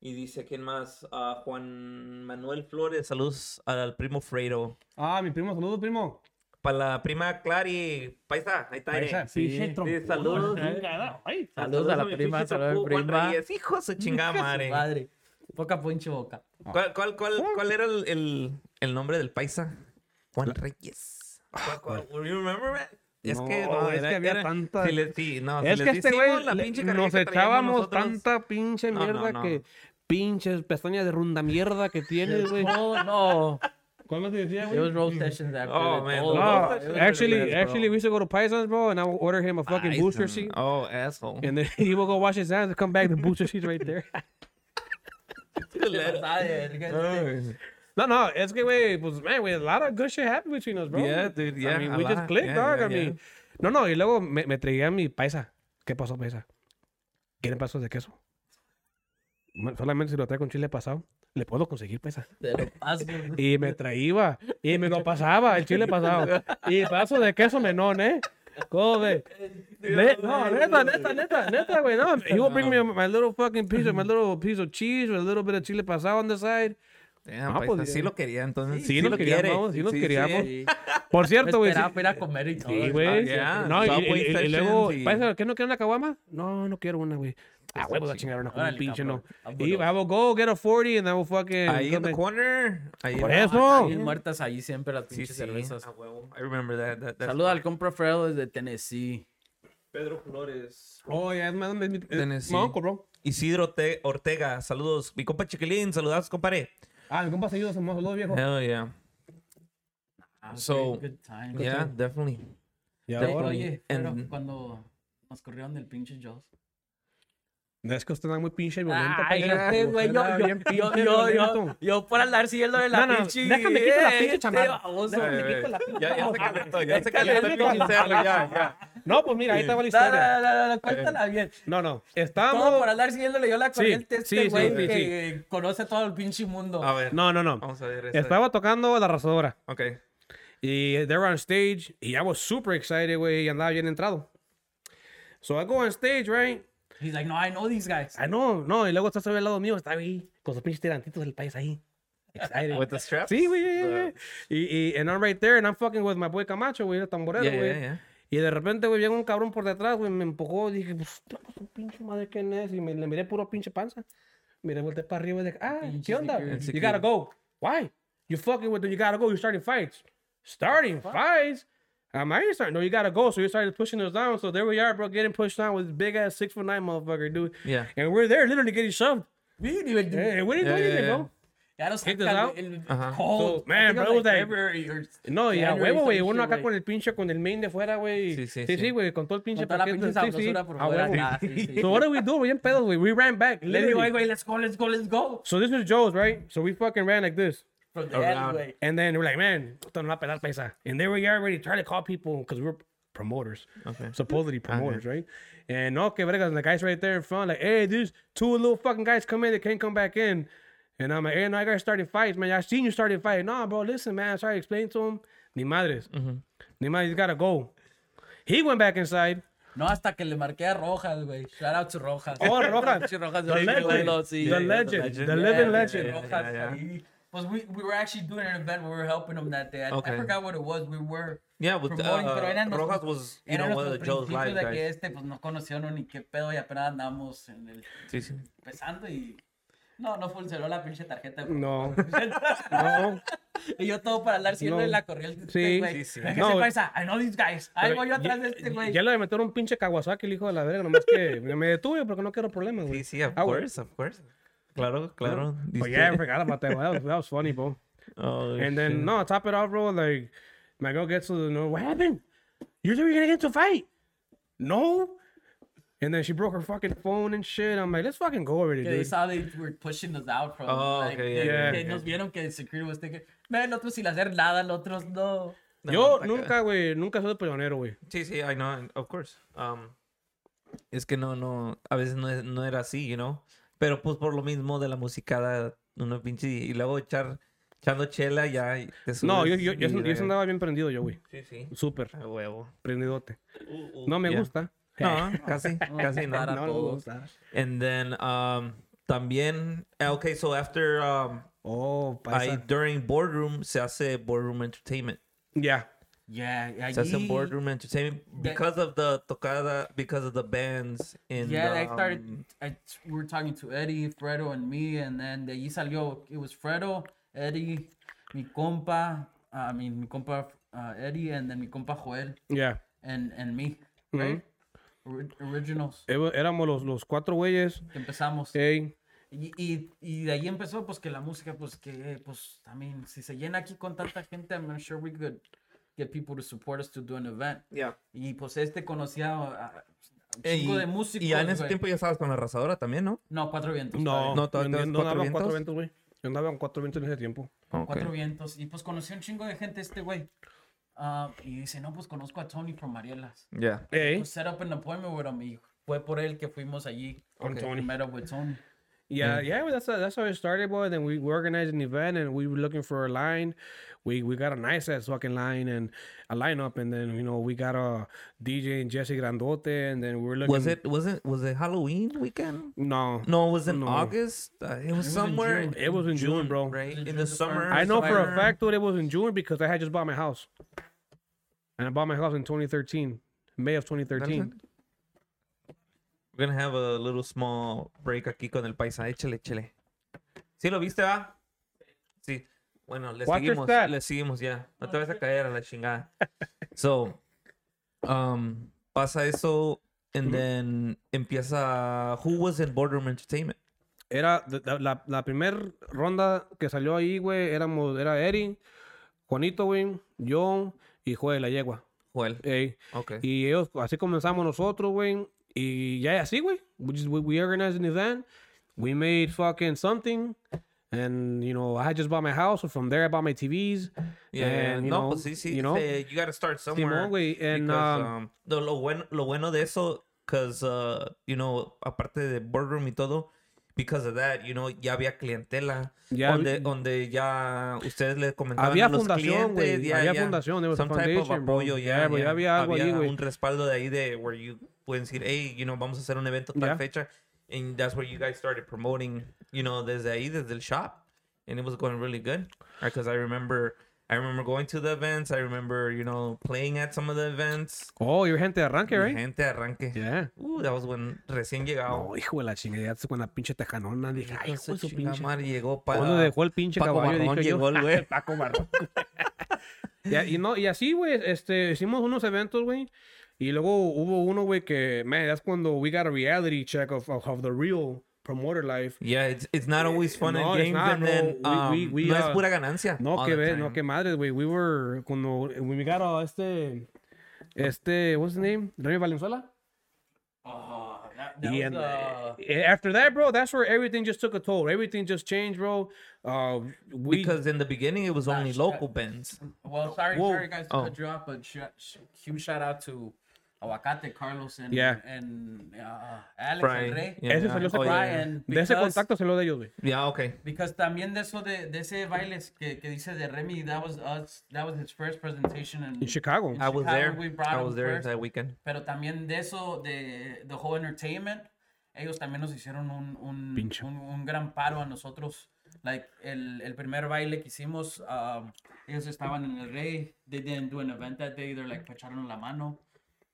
Y dice, ¿quién más? Ah, Juan Manuel Flores, saludos al primo Fredo. Ah, mi primo, saludos, primo. Para la prima Clary, paisa, ahí está. Eh. está, Sí, pinche sí, saludos. Ay. Saludos a la prima, saludos a mi topu, Juan prima. Reyes, hijo de chingada madre. Madre. Poca pinche boca. ¿Cuál, cuál, cuál, cuál era el, el, el nombre del paisa? Juan Reyes. ¿Cuál, cuál? You remember? Es No, que, no, es era- que había era- tanta- si le- sí, no, si Es les que este güey nos echábamos nosotros- tanta pinche No, no, mierda no. que pinches pestañas de runda mierda que tienes, güey. No, no. ¿Cómo te decía, It was roast sessions after Oh, man, the No, actually, actually, we used to go to Paisa's, bro, and I would order him a fucking booster seat. Oh, asshole. And then he will go wash his hands and come back, the booster seat's right there. No, no, es que, güey, pues, man, we had a lot of good shit happened between us, bro. Yeah, dude, yeah, I mean, we just clicked, Yeah, dog. yeah, I mean, no, no, y luego me, me traía mi paisa. ¿Qué pasó, paisa? ¿Quieren pasos de queso? Solamente si lo trae con chile pasado, le puedo conseguir paisa. Te lo paso. Y me traía, y me lo pasaba, el chile pasado. Y paso de queso menón, ¿eh? ¿Cómo ve? Ne- no, neta, neta, neta, neta, güey. No, he will bring me my little fucking piece of my little piece of cheese with a little bit of chile pasado on the side. Damn, Ah, pues, sí lo quería, entonces. sí sí nos lo queríamos, quiere. sí nos Sí, queríamos. Sí. Por cierto, güey. sí- Esperaba ir a comer y todo. Sí, güey. Ah, ya. No, y, Subway y- y- y luego, que no quiero una caguama. No, no quiero una, güey. Ah, güey, voy a chingar una con un pinche, no. Y I will go get a 40 and I will fucking. Ahí en the corner. Ahí Por eso. Bien muertas ahí siempre las Sí, pinches sí. cervezas. I remember that. Saluda al compra Fredo desde Tennessee. Pedro Flores. Oh, yeah, es más, es mi- es Tennessee. my uncle, bro. Isidro Te- Ortega, saludos. Mi compa Chiquilín, saludados, compadre. Ah, mi compa seguido se mojó los viejo. Hell yeah. Ah, So, good time. Yeah, definitely. Y ahora- Oye, pero And- cuando nos corrieron del pinche Jaws. Es que usted anda muy pinche violento. Ay, pendejo. este güey, yo, yo, yo, yo, yo, yo por andar siguiendo de la No, no, pinche. déjame quito la pinche este chamarra. baboso. Déjame quito la pinche Ya, ya se calentó, ya se calentó el cerro, ya, ya. No, pues mira, ahí estaba la No, historia. no, no, no, cuéntala bien. No, no. Todo Estábamos. por andar siguiéndole yo la corriente este güey sí, que conoce todo el pinche mundo. A ver, No, no, no. vamos a ver. Estaba tocando la arrasadora. Ok. Y they were on stage. Y I was super excited, güey. Y andaba bien entrado. So I go on stage, right? He's like, no, I know these guys. Ah, no, no. Y luego está sobre al lado mío. Estaba ahí. Con sus pinches tirantitos del país ahí. Excited. With the straps? Sí, güey, yeah, yeah, yeah. Y, y and I'm right there and I'm fucking with my boy Camacho, güey, el tamborero, Yeah, güey. yeah, yeah. Y de repente, güey, llega un cabrón por detrás, güey, me empujó. Dije, pues, su pinche madre, ¿quién es? Y me, le miré puro pinche panza. Miré, volteé para arriba y dije, ah, Pinche ¿qué onda? security. You gotta go. Why? You fucking with the, you gotta go. You're starting fights. Starting fights? Um, I ain't starting. No, you gotta go. So you started pushing us down. So there we are, bro, getting pushed down with this big ass six foot nine motherfucker, dude. Yeah. And we're there, literally getting shoved. We didn't even do Hey, we didn't Yeah, do anything, yeah, yeah. bro. Ya nos Kicked us sacan out? el Ajá. cold. So, man, bro, it it was was like- February or No, y a January, huevo, güey. some Uno shit, acá güey. con el pinche, con el main de fuera, güey. Sí, sí, sí, sí. güey, con todo el pinche Con toda la pinche Sí, sí, sabrosura por fuera. huevo. Ah, sí, sí. So what do we do? Bien pedos, güey. We ran back. Le digo, literally. Güey, let's go, let's go, let's go. So this was Joe's, right? So we fucking ran like this. From the Around. alleyway. And then we're like, man, esto no va pelar paisa. And there we are ready trying to call people because we were promoters. Okay. Supposedly promoters, right? And okay, but vergas, and the guys right there in front, like, hey, these two little fucking guys come in, they can't come back in. And I'm like, hey, no, I got started fights, man. I seen you started fighting. No, bro, listen, man. I started explaining to him. Ni madres. Mm-hmm. Ni madres, gotta go. He went back inside. No, hasta que le marqué a Rojas, güey. Shout out to Rojas. Oh, Rojas. Pinche Rojas The legend. güey, sí. The Yeah, legend. The Yeah, living legend. Pues we, we were actually doing an event where we were helping him that day. I, Okay. I forgot what it was. We were Yeah, with, promoting, uh, pero eran los- Rojas was, you know, one of the Joe's live de que guys. este, pues, no conocieron ni qué pedo y apenas andamos en el, Sí, sí. empezando y... No, no funcionó la pinche tarjeta. No. No. Y yo todo para andar siguiendo No. en la corriente. Sí. Este, güey. Sí, sí. Venga, No, paisa. I know these guys. Ahí voy yo atrás de este güey. Ya le metieron un pinche Kawasaki, el hijo de la verga. Nomás que me detuve porque no quiero problemas, güey. Sí, sí, of Ah, course, of course. Claro, claro. Oh, yeah, I forgot about that. That was, that was funny, bro. Oh, And then, shit. no, top it off, bro, like, my girl gets to the, no, what happened? You think we're gonna get into a fight? No. And then she broke her fucking phone and shit. I'm like, let's fucking go already, Que they dude. saw they were pushing us out from Oh, like, okay, yeah, que yeah, nos vieron que el security was thinking, man, otros sin hacer nada, los otros no. No, Yo acá- nunca, güey, nunca soy peleonero, güey. Sí, sí, I know, of course. Um, es que no, no, a veces no, no era así, you know. Pero pues por lo mismo de la musicada, uno pinche, y luego echar, echando chela ya. y te No, yo, subes yo, yo, y- yo, andaba bien prendido yo, güey. Sí, sí. Súper A huevo. prendidote. Uh, uh, No me yeah. gusta. No, casi, casi no. No me gusta. And then, um, también, ah, okay, so after, um, Oh, ahí, paisa. during boardroom, se hace boardroom entertainment. Ya. Yeah, Se hace allí, boardroom entertainment because of the tocada, because of the bands in yeah, the, I started, um, I, we were talking to Eddie, Fredo, and me, and then de allí salió, it was Fredo, Eddie, mi compa, uh, I mean, mi compa uh, Eddie, and then mi compa Joel, Ya. and, and me, right? Ori- Originals, Éramos los, los cuatro güeyes. que empezamos. Ey. Y, y, y de ahí empezó, pues, que la música, pues, que, pues, también, si se llena aquí con tanta gente, I'm sure we could get people to support us to do an event. yeah. Y, pues, este conocía a, a un chingo y, de músicos, y ya en ese güey. tiempo ya estabas con la arrasadora también, ¿no? No, Cuatro Vientos. No. No, todavía tienes no cuatro andaba en cuatro vientos. vientos, güey. Yo andaba en cuatro vientos en ese tiempo. Cuatro Vientos. Y, pues, conoció un chingo de gente este güey. Ah, y dice, no, pues, conozco a Tony from Marielas. Ya. Ey. Pues, set up an appointment with him. Y fue por él que fuimos allí. Con We Tony. up with Tony. Yeah, yeah, well, that's that's how it started, boy. Then we, we organized an event and we were looking for a line. We we got a nice ass fucking line and a lineup, and then you know we got a DJ and Jesse Grandote, and then we were looking. Was it was it was it Halloween weekend? No, No, it was in No. August. Uh, it was in somewhere. June. It was in June, bro. Right In in June the to summer. I know for a fact that it was in June because I had just bought my house, and I bought my house in 2013, May of 2013. We're gonna have a little small break aquí con el paisa. Échale, échale. ¿Sí lo viste, va? Sí. Bueno, le Watch seguimos. Le seguimos ya. No te vas a caer a la chingada. So, um, pasa eso, and then empieza. Who was in Boardroom Entertainment? Era la, la primera ronda que salió ahí, güey, éramos, era Eddie, Juanito, güey, yo y Joel, la yegua. Joel. Ey. Okay. Y ellos, así comenzamos nosotros, güey. Y ya así, güey. We, just, we, we organized an event. We made fucking something. And, you know, I just bought my house. So from there, I bought my TVs. Yeah, and, you no, know, pues sí, sí. you know, you gotta start somewhere. Simón, güey. And, because, um, um, lo, lo bueno, lo bueno de eso, because, uh, you know, aparte de boardroom y todo, because of that, you know, ya había clientela. Ya- donde, donde ya ustedes le comentaban Había a los fundación, clientes. ya- Había ya fundación, some type of apoyo, ya, ya había algo ahí, güey. un respaldo de ahí de where you pueden decir, hey, you know, vamos a hacer un evento tal fecha. And that's where you guys started promoting, you know, desde ahí, desde el shop. And it was going really good. Because I remember, I remember going to the events. I remember, you know, playing at some of the events. Oh, you're gente de arranque, right? Gente arranque. Yeah. Uh, that was when recién llegado. Oh, hijo de la chingada, con la pinche tejanona. Dije, ay, hijo de su pinche. madre, llegó para... ¿Dónde dejó el pinche Paco caballo? Barrón Dije yo. llegó el güey. Paco Barrón. Ya, y, no, y así, güey, este, hicimos unos eventos, güey. Y luego hubo uno, güey, que, man, that's cuando we got a reality check of, of, of the real promoter life. Yeah, it's, it's not always fun No, and games, not, and bro. then We- um, we- we, no es uh, pura ganancia. No, que the ve, no, que madre, güey. We were, cuando, when we got a, este, este, what's his name? Remy Valenzuela? Oh, that, that Yeah, was, and, uh, uh, after that, bro, that's where everything just took a toll. Everything just changed, bro. Uh, we, Because in the beginning it was only sh- local bands. Well, sorry, Whoa. sorry guys to Oh. cut you off, but sh- sh- huge shout out to Aguacate, Carlos, and Yeah. and uh, Alex Fry. El Rey. Yeah. Ese salió Oh, ese- yeah, and de ese because- contacto se lo de ellos, güey. Yeah, okay. Because también de eso de, de ese baile que, que dice de Remy, that was us, that was his first presentation in, In Chicago. in I was Chicago, there. We brought I him was there first. that weekend. Pero también de eso, de the whole entertainment, ellos también nos hicieron un, un, un, un gran paro a nosotros. Like, el, el primer baile que hicimos, um, ellos estaban en el Rey. They didn't do an event that day. They're like, echaron la mano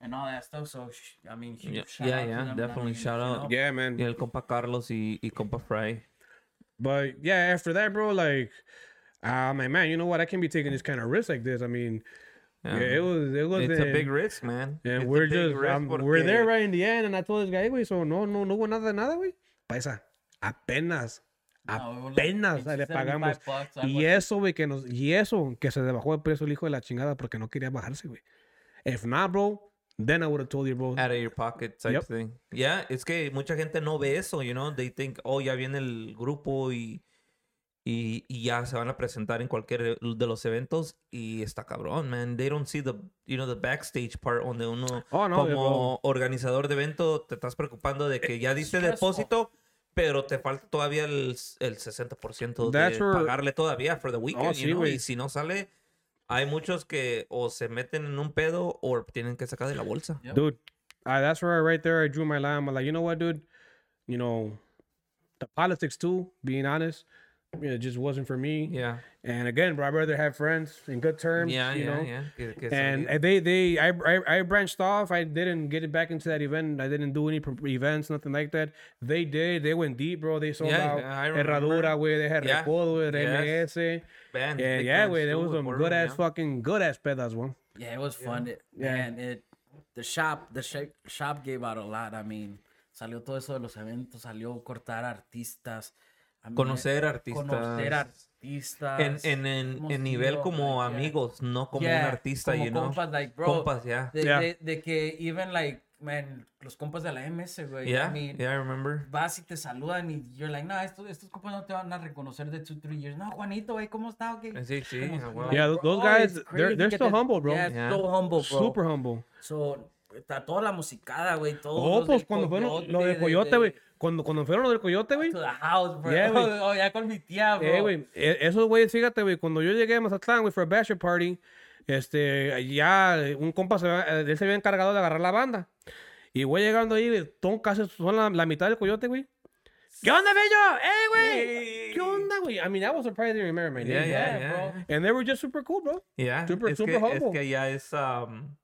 and all that stuff. So, sh- I mean, huge Yeah, shout yeah, out to yeah, definitely shout out. know, Yeah, man. Y el compa Carlos y, y compa Fry. But yeah, after that, bro, like, I'm like, man, you know what? I can't be taking this kind of risk like this. I mean, yeah, Yeah. it was, it was, It's a uh, big risk, man. And It's a we're big just, risk um, we're there right in the end, and I told this guy, güey, so no, no, no hubo nada de nada, güey. Paisa, apenas, No, apenas le 75 pagamos. bucks, Y eso, güey, que nos, y eso, que se le bajó precio el hijo de la chingada porque no quería bajarse, güey. If not, bro, then I would have told you, bro. out of your pocket type Yep. thing. Yeah, es que mucha gente no ve eso, you know, they think, oh, ya viene el grupo y, y, y ya se van a presentar en cualquier de los eventos y está cabrón, man. They don't see the, you know, the backstage part donde uno Oh, no, como organizador de evento te estás preocupando de que ya diste stressful. depósito, pero te falta todavía el, el 60% de where- pagarle todavía for the weekend, Oh, you sí, know, y si no sale... Hay muchos que o se meten en un pedo o tienen que sacar de la bolsa. Yep. Dude, uh, that's where right there I drew my line. I'm like, you know what, dude? You know, the politics too, being honest, it just wasn't for me. Yeah. And again, bro, I'd rather have friends in good terms. Yeah, you yeah, know? yeah. Que- que And salir. they, they, I, I, I branched off. I didn't get it back into that event. I didn't do any pro- events, nothing like that. They did. They went deep, bro. They sold Yeah, out yeah, I. Herradura, güey. They had Yeah. Recodo, Yes. MS. Bands, Yeah, big yeah, bands güey. There was some good ass fucking good ass pedas, one. Yeah, it was fun. It, Yeah. And it, the shop, the sh- shop gave out a lot. I mean, salió todo eso de los eventos, salió cortar artistas. Conocer artistas. Conocer artistas. En, en, en, nivel como like, yeah. amigos, no como Yeah, un artista, como you know. compas, like, bro, Compas, yeah. De, Yeah. de, de que even like, man, los compas de la MS, güey. Yeah, I mean, yeah, I remember. vas y te saludan y you're like, no, estos, estos compas no te van a reconocer de two, three years. No, Juanito, güey, ¿cómo está? Okay? Sí, sí, ¿Cómo- ah, well. Yeah, bro, those oh, guys, they're- still humble, bro. Yeah, Yeah. so humble, bro. Super humble. So, está toda la musicada, güey. Todo. Oh, pues cuando fueron lo del coyote, güey. Cuando, cuando fueron lo del coyote, güey. To the house, bro. Yeah. Oh, ya con mi tía, bro. Eh, güey, eh, esos güeyes, fíjate, güey, cuando yo llegué a Mazatlán, güey, for a bachelor party, este, ya eh, un compa se, eh, él se había encargado de agarrar la banda. Y güey, llegando ahí, güey, casi son la, la mitad del coyote, güey. ¿Qué onda, bello? ¡Eh, güey! ¿Qué onda, güey? I mean, I was surprised they remember my Yeah, name. yeah, Yeah, yeah. bro. And they were just super cool, bro. Yeah, Super- es super que, es humble. que ya es, um,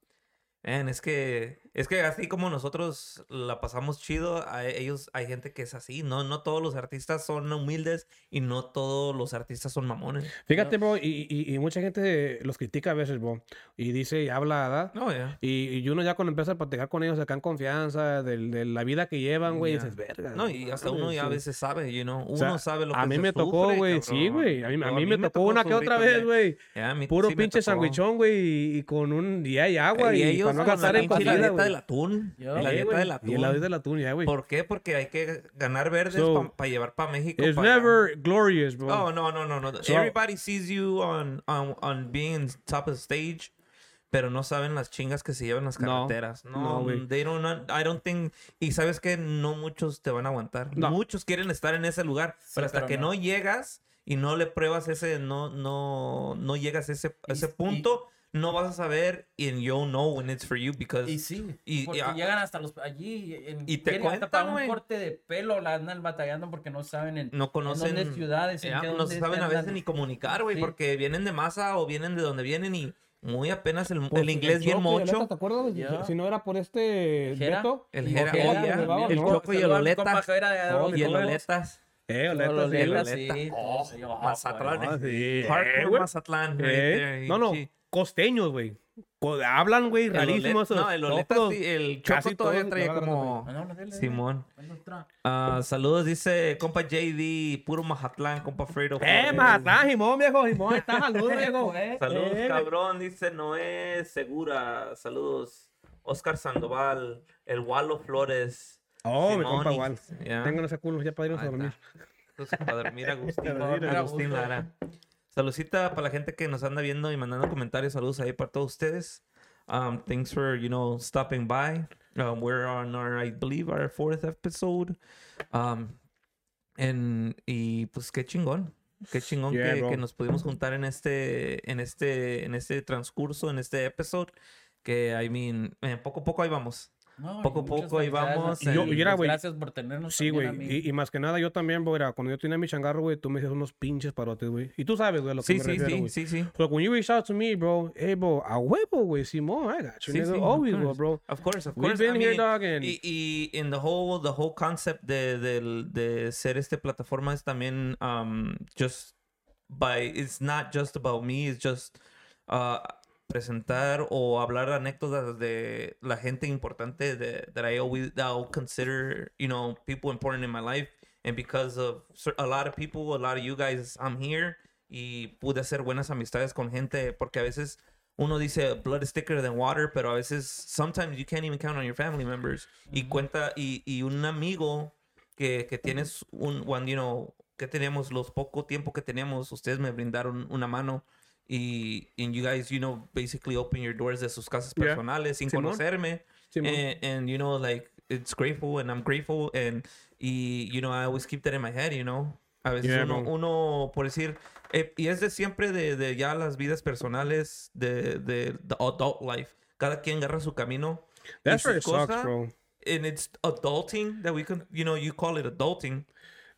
man, es que, es que así como nosotros la pasamos chido, a ellos hay gente que es así, no, no todos los artistas son humildes y no todos los artistas son mamones. Fíjate, bro, y, y, y mucha gente los critica a veces, bro. Y dice y habla, ¿verdad? No, ya. Y, y uno ya cuando empieza a platicar con ellos acá en confianza del- de, la vida que llevan, güey, Ya. dices, verga. No, y hasta uno ya a veces sabe, you know, uno O sea, sabe lo que a mí me tocó, güey, sí, güey. A mí, a No, mí me tocó una que otra vez, güey. A mí Puro sí me pinche tocó. sandwichón, güey, y, con un día y agua Y para no gastar en comida. Del atún. Yo. La dieta güey, del atún. Y el audio del atún, ya, güey. ¿Por qué? Porque hay que ganar verdes So, para llevar para México. It's pa' allá. never glorious, bro. Oh, no, no, no, no. So- Everybody sees you on, on, on being top of the stage, pero no saben las chingas que se llevan las No, carreteras. No, no, güey. they don't, I don't think, y sabes que no muchos te van a aguantar. No. Muchos quieren estar en ese lugar, Sí, pero hasta pero que no. no. llegas y no le pruebas ese, no, no, no llegas a ese, a Y- ese y- punto, no vas a saber and you'll know when it's for you because Y sí, Y- porque y llegan hasta los allí en, Y te hasta cuentan, para un corte de pelo la andan batallando porque no saben en, no en conocen dónde ciudades, en ya, qué no dónde saben a veces ni comunicar, güey, Sí. porque vienen de masa o vienen de donde vienen y muy apenas el, Pues, el inglés bien Choco y Oleta, mocho. ¿Te acuerdas? Si no era por este Jera. Beto. El Y Jera, oh, yeah. El El No, Choco y el Oh, Y el. Oletas. Eh, sí, Oletas, sí, Oh, Mazatlán. Ah. Eh. Mazatlán. right Eh, there, No, no, sí. Costeños, güey. Hablan, güey, rarísimo. No, el Oleta todos. sí, el casi Choco todavía trae como... No, no. Simón. Ah, saludos, dice compa JD, puro Mazatlán, compa Fredo. Eh. Mazatlán, Jimón, viejo, Jimón, está saludos, viejo. Saludos, Eh, cabrón, dice Noé Segura. Saludos, Oscar Sandoval, el Walo Flores. Oh, mi Simón compa y- igual. ya. Tengan ese culo ya para irnos a dormir. Entonces, para dormir Agustín, Agustín. Lara. Saludcita para la gente que nos anda viendo y mandando comentarios. Saludos ahí para todos ustedes. Um, thanks for, you know, stopping by. Um, we're on our, I believe, our fourth episode. Um, en, y pues qué chingón. Qué chingón Yeah, que, nos pudimos juntar en este, en este, en este transcurso, en este episode. Que, I mean, eh, poco a poco ahí vamos. No, Poco a poco felicidades, vamos, ¿no? Y yo- Y y era, pues güey, Gracias por tenernos Sí, güey. Y, y más que nada, yo también, güey, cuando yo tenía mi changarro, güey, tú me hacías unos pinches parotes, güey. Y tú sabes, güey, lo que Sí, me sí, refiero, sí, güey. sí, sí. So when you reach out to me, bro, hey, bro, a huevo, güey, Simón, I got you, Sí, nigga. sí, of Always, course. bro. Of course, of We've course. I been here, mean, dog, and- Y, y in the whole, the whole concept de, del- de ser este plataforma es también um, just by, it's not just about me, it's just uh, presentar o hablar anécdotas de la gente importante de, that I always, that I'll consider, you know, people important in my life. And because of a lot of people, a lot of you guys, I'm here y pude hacer buenas amistades con gente porque a veces uno dice blood is thicker than water, pero a veces sometimes you can't even count on your family members. Y cuenta, y, y un amigo que, que tienes un, one, you know, que tenemos los poco tiempo que tenemos, ustedes me brindaron una mano y and you guys, you know, basically open your doors de sus casas Yeah. personales sin Simón. conocerme. Simón. And, and, you know, like, it's grateful and I'm grateful and, y, you know, I always keep that in my head, you know. A veces Yeah, uno, uno, por decir, eh, y es de siempre de, de ya las vidas personales de, de the adult life. Cada quien agarra su camino. That's where it sucks, cosa, bro. And it's adulting that we can, you know, you call it adulting.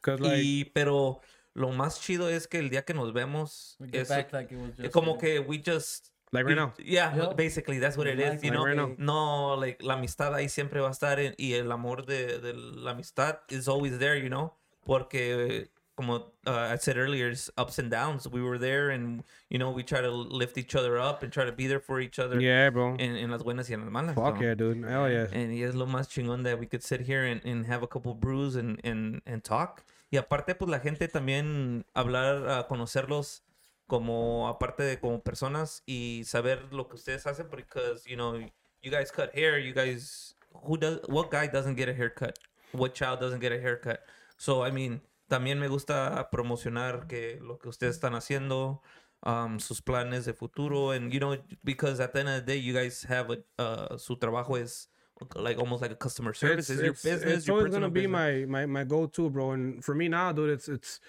Like, y, pero lo más chido es que el día que nos vemos, es, back like it was es just como que we just like right now. Yeah, Yeah. basically that's what it is, you Like know. right now. No, like la amistad ahí siempre va a estar en- y el amor de, de la amistad is always there, you know, porque como uh, I said earlier, it's ups and downs. We were there and you know we try to lift each other up and try to be there for each other Yeah, bro. en, en las buenas y en las malas. Fuck so. yeah, dude. Hell yeah. And y es lo más chingón that we could sit here and, and have a couple brews and, and, and talk. Y aparte, pues la gente también hablar, a conocerlos como, aparte de como personas y saber lo que ustedes hacen, because, you know, you guys cut hair, you guys, who does, what guy doesn't get a haircut? What child doesn't get a haircut? So, I mean, también me gusta promocionar que lo que ustedes están haciendo. um, sus planes de futuro, and you know, because at the end of the day, you guys have a uh, su trabajo is like almost like a customer service. It's, your business. It's your always gonna be business. my my my go-to, bro. And for me now, dude, it's it's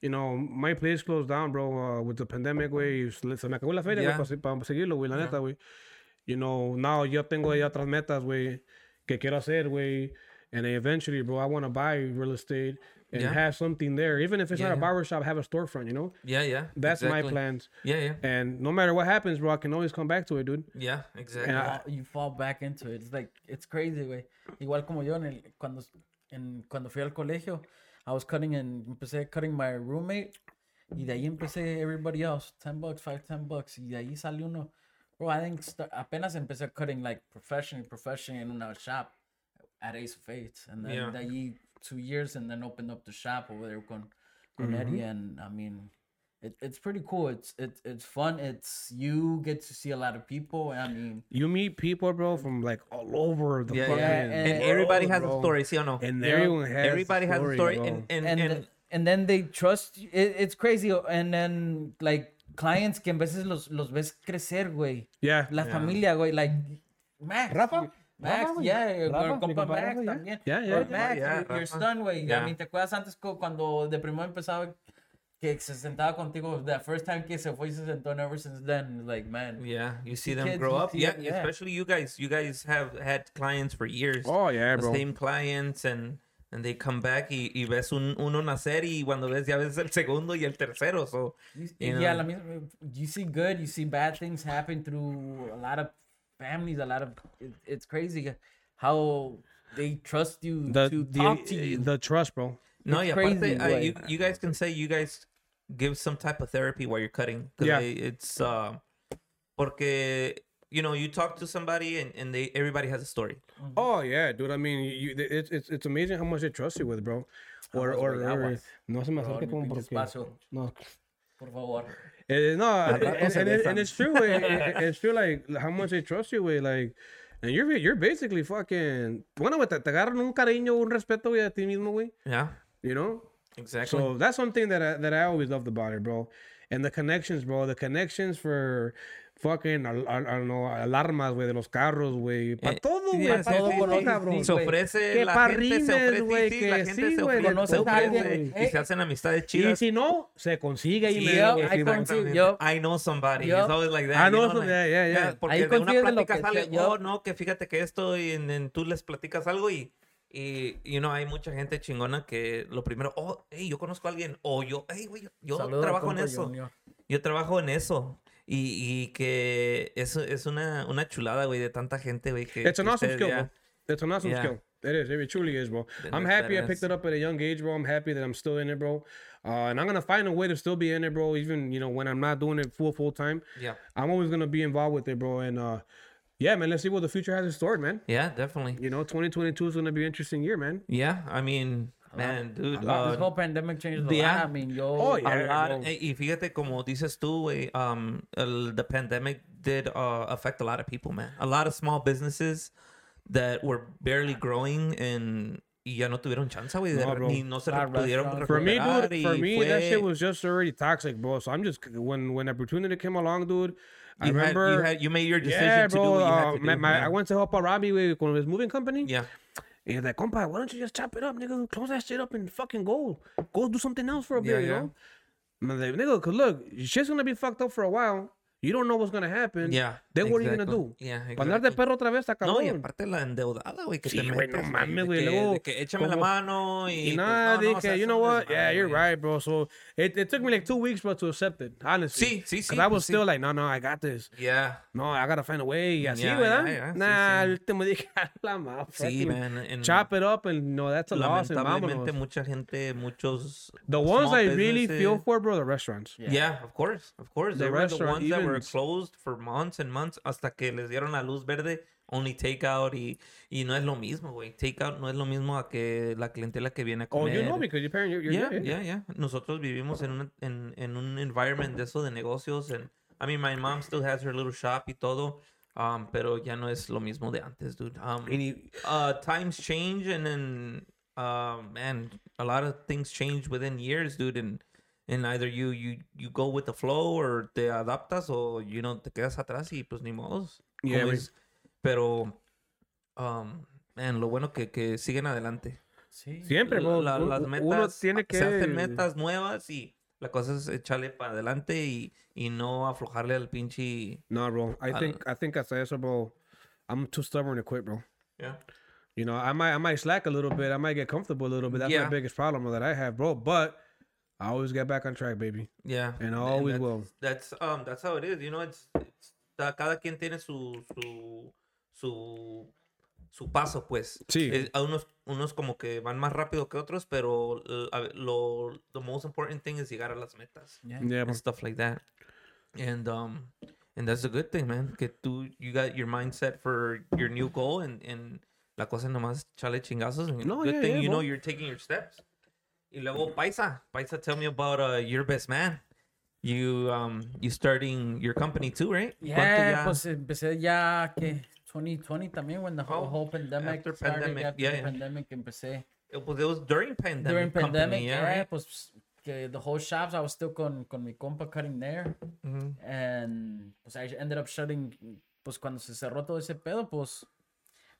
you know my place closed down, bro. Uh, with the pandemic, way se me acabó la feria, Yeah. para seguirlo, güey, la neta, güey. You know, now yo tengo ya otras metas, güey, que quiero hacer, güey. And eventually, bro, I want to buy real estate and Yeah. have something there. Even if it's Yeah, not a yeah. barber shop, have a storefront, you know? Yeah, yeah. That's my plans. Yeah, yeah, And no matter what happens, bro, I can always come back to it, dude. yeah, exactly. And I- you fall back into it. It's like it's crazy, güey. Igual como yo en el, cuando en, cuando fui al colegio, I was cutting and empecé cutting my roommate y de ahí empecé everybody else, 10 bucks, 5 10 bucks y de ahí salió uno. Bro, I think sta- apenas empecé cutting like professionally, professionally in una shop at Ace of Eights and then Yeah. de ahí two years and then opened up the shop over there con, con Eddie mm-hmm. and I mean it, it's pretty cool. It's it's it's fun. It's you get to see a lot of people. I mean, You meet people, bro, from like all over the yeah, fucking yeah. and- And everybody has bro. a story, ¿sí o no? And Yeah. everyone has Everybody a has a story, bro. and and, and and and then they trust you. It, it's crazy. And then like clients que en veces los los ves crecer, güey. yeah. La familia, güey, like Man, Rafa? Max, Rafa, yeah, Rafa, compa compa Max Rafa, yeah. también. Yeah, yeah, yeah. Max, Yeah, your, your Rafa. son, güey. Yeah. I mean, ¿te acuerdas antes cu- cuando de primero empezaba que se sentaba contigo? That first time que se fue y se sentó, and ever since then, like, man. yeah, you see them kids, grow up. Yeah, yeah. especially you guys. You guys have had clients for years. Oh yeah, the bro. same clients and and they come back y, y ves un, uno nacer y cuando ves ya ves el segundo y el tercero. So You, You yeah, la misma, you see good, you see bad things happen through a lot of families, a lot of it, it's crazy how they trust you The, to the, talk to you. the trust, bro. no, It's yeah, crazy, aparte, uh, you, you guys can say you guys give some type of therapy while you're cutting. 'Cause Yeah. they- it's uh, porque you know you talk to somebody and, and they everybody has a story. Oh yeah, dude. I mean, you, it's it's it's amazing how much they trust you with, bro. Or Aguas, or, güey, or no se me Bro, acerque ni como pinche porque no. por favor. Eh, no, and, and, and, it- besan. and it's true. eh, eh, it's true. Like how much they trust you with, like, and you're you're basically fucking. Bueno, güey, te, te agarran un cariño, un respeto, güey, a ti mismo, güey. Yeah, You know. exactly. So that's something that I, that I always loved about it, bro. And the connections, bro. The connections for fucking, I, I, I don't know, alarmas, güey, de los carros, güey. Para Eh, todo, güey. yeah, pa' sí, todo, sí, todo, sí, cabrón. se güey. ofrece Que la pa' gente se rines, ofrece güey, sí, que la gente se ofrece, ofrece alguien, y eh, se hacen amistades Y chidas si no, se consigue medio, yo- I con-. Exactamente. yo- I know somebody. yo- It's always like that. I you know know, yeah, yeah, yeah. Porque Ahí de una plática sale, yo- oh, no, que fíjate que esto y en, en- tú les platicas algo y, y, you know, hay mucha gente chingona que lo primero, oh, hey, yo conozco a alguien, o yo, hey, güey, yo, al trabajo en eso. Junior. Yo trabajo en eso. Y, y que eso es una, una chulada, güey, de tanta gente, güey. Que, It's an que awesome ustedes skill, bro. It's an awesome Yeah. skill. It is. It truly is, bro. I'm happy I picked it up at a young age, bro. I'm happy that I'm still in it, bro. Uh, and I'm gonna find a way to still be in it, bro. Even you know when I'm not doing it full full time, Yeah. I'm always gonna be involved with it, bro. And uh, yeah, man, let's see what the future has in store, man. Yeah, definitely. You know, 2022 is gonna be an interesting year, man. Yeah, I mean, man, dude. This uh, whole pandemic changed a yeah. lot. I mean, yo. Oh, a yeah. lot. bro. eh, y fíjate, como dices tú, güey, um, el, the pandemic did uh, affect a lot of people, man. A lot of small businesses that were barely growing and y ya no tuvieron chance, güey, No, re- bro. ni no se Lot pudieron restaurants. For me, dude, for y me, that shit was just already toxic, bro. So I'm just when when opportunity came along, dude. I you had- remember. you, had, you made your decision yeah, to do bro. what you had uh, to do. my, my. I went to help out Robbie with, with his moving company. yeah. And he's like, compa, why don't you just chop it up, nigga? Close that shit up and fucking go. Go do something else for a bit, Yeah, you know? And I'm like, nigga, cause look, shit's gonna be fucked up for a while. You don't know what's gonna happen. Yeah, Then what are you gonna exactly. do? Yeah, Para andar de exactly. perro otra vez, está No, y cabrón. aparte la endeudada, güey, que Sí, te güey, no metes, mames, güey, luego, que échame la como- mano y, Y pues, nada, no, no, o sea, you know what? Yeah, you're güey. right, bro. So it, it took me like two weeks, bro, to accept it, honestly. Sí, sí, sí, Because I was pues sí. still like, no, no, I got this. Yeah. No, I gotta find a way. Y así, Yeah, ¿verdad? yeah, yeah, nah, el último dije, la madre. Sí, man. and Chop it up and no, that's a loss and vámonos. mucha gente, muchos The ones I really feel for, bro, the restaurants. Yeah. of course, of course. The They were closed for months and months hasta que les dieron la luz verde, only takeout y, y no es lo mismo, güey. Takeout no es lo mismo a que la clientela que viene a Oh, comer. you know because your parent, you're, you're yeah, yeah, yeah, yeah. Nosotros vivimos en un, en, en un environment de eso de negocios. And, I mean, my mom still has her little shop y todo. Um, pero ya no es lo mismo de antes, dude. Um, you- uh, times change and then, uh, man, a lot of things change within years, dude. And and either you you you go with the flow or te adaptas o you know te quedas atrás y pues ni modos. Yeah, es- pero um man, lo bueno que que siguen adelante. Sí. Siempre, bro. La- las metas uno tiene que... se hacen metas nuevas y la cosa es echarle para adelante y, y no aflojarle al pinche No, bro. I I think I think hasta eso, bro. I'm too stubborn to quit, bro. yeah. You know, I might I might slack a little bit. I might get comfortable a little bit. That's Yeah. my biggest problem that I have, bro. But I always get back on track, baby. Yeah. And I always that's, will. That's um that's how it is. You know, it's, it's da- cada quien tiene su su su su paso, pues. Sí. Es- a unos unos como que van más rápido que otros, pero ve- lo the most important thing is llegar a las metas Yeah. Yeah, and stuff like that. And um and that's a good thing, man. Que tú you got your mindset for your new goal and and la cosa nomás chale chingazos. And No, good yeah, thing yeah, you know bro. you're taking your steps. Y luego Paisa, Paisa, tell me about uh, your best man. You um you starting your company too, right? Yeah, pues empecé ya que 2020 también when the whole, Oh, whole pandemic after started, pandemic, after yeah, the yeah. pandemic empecé. It was, it was during pandemic. During company, pandemic, yeah, yeah, right? pues que the whole shops I was still con con mi compa cutting there Mhm. and pues I ended up shutting pues cuando se cerró todo ese pedo pues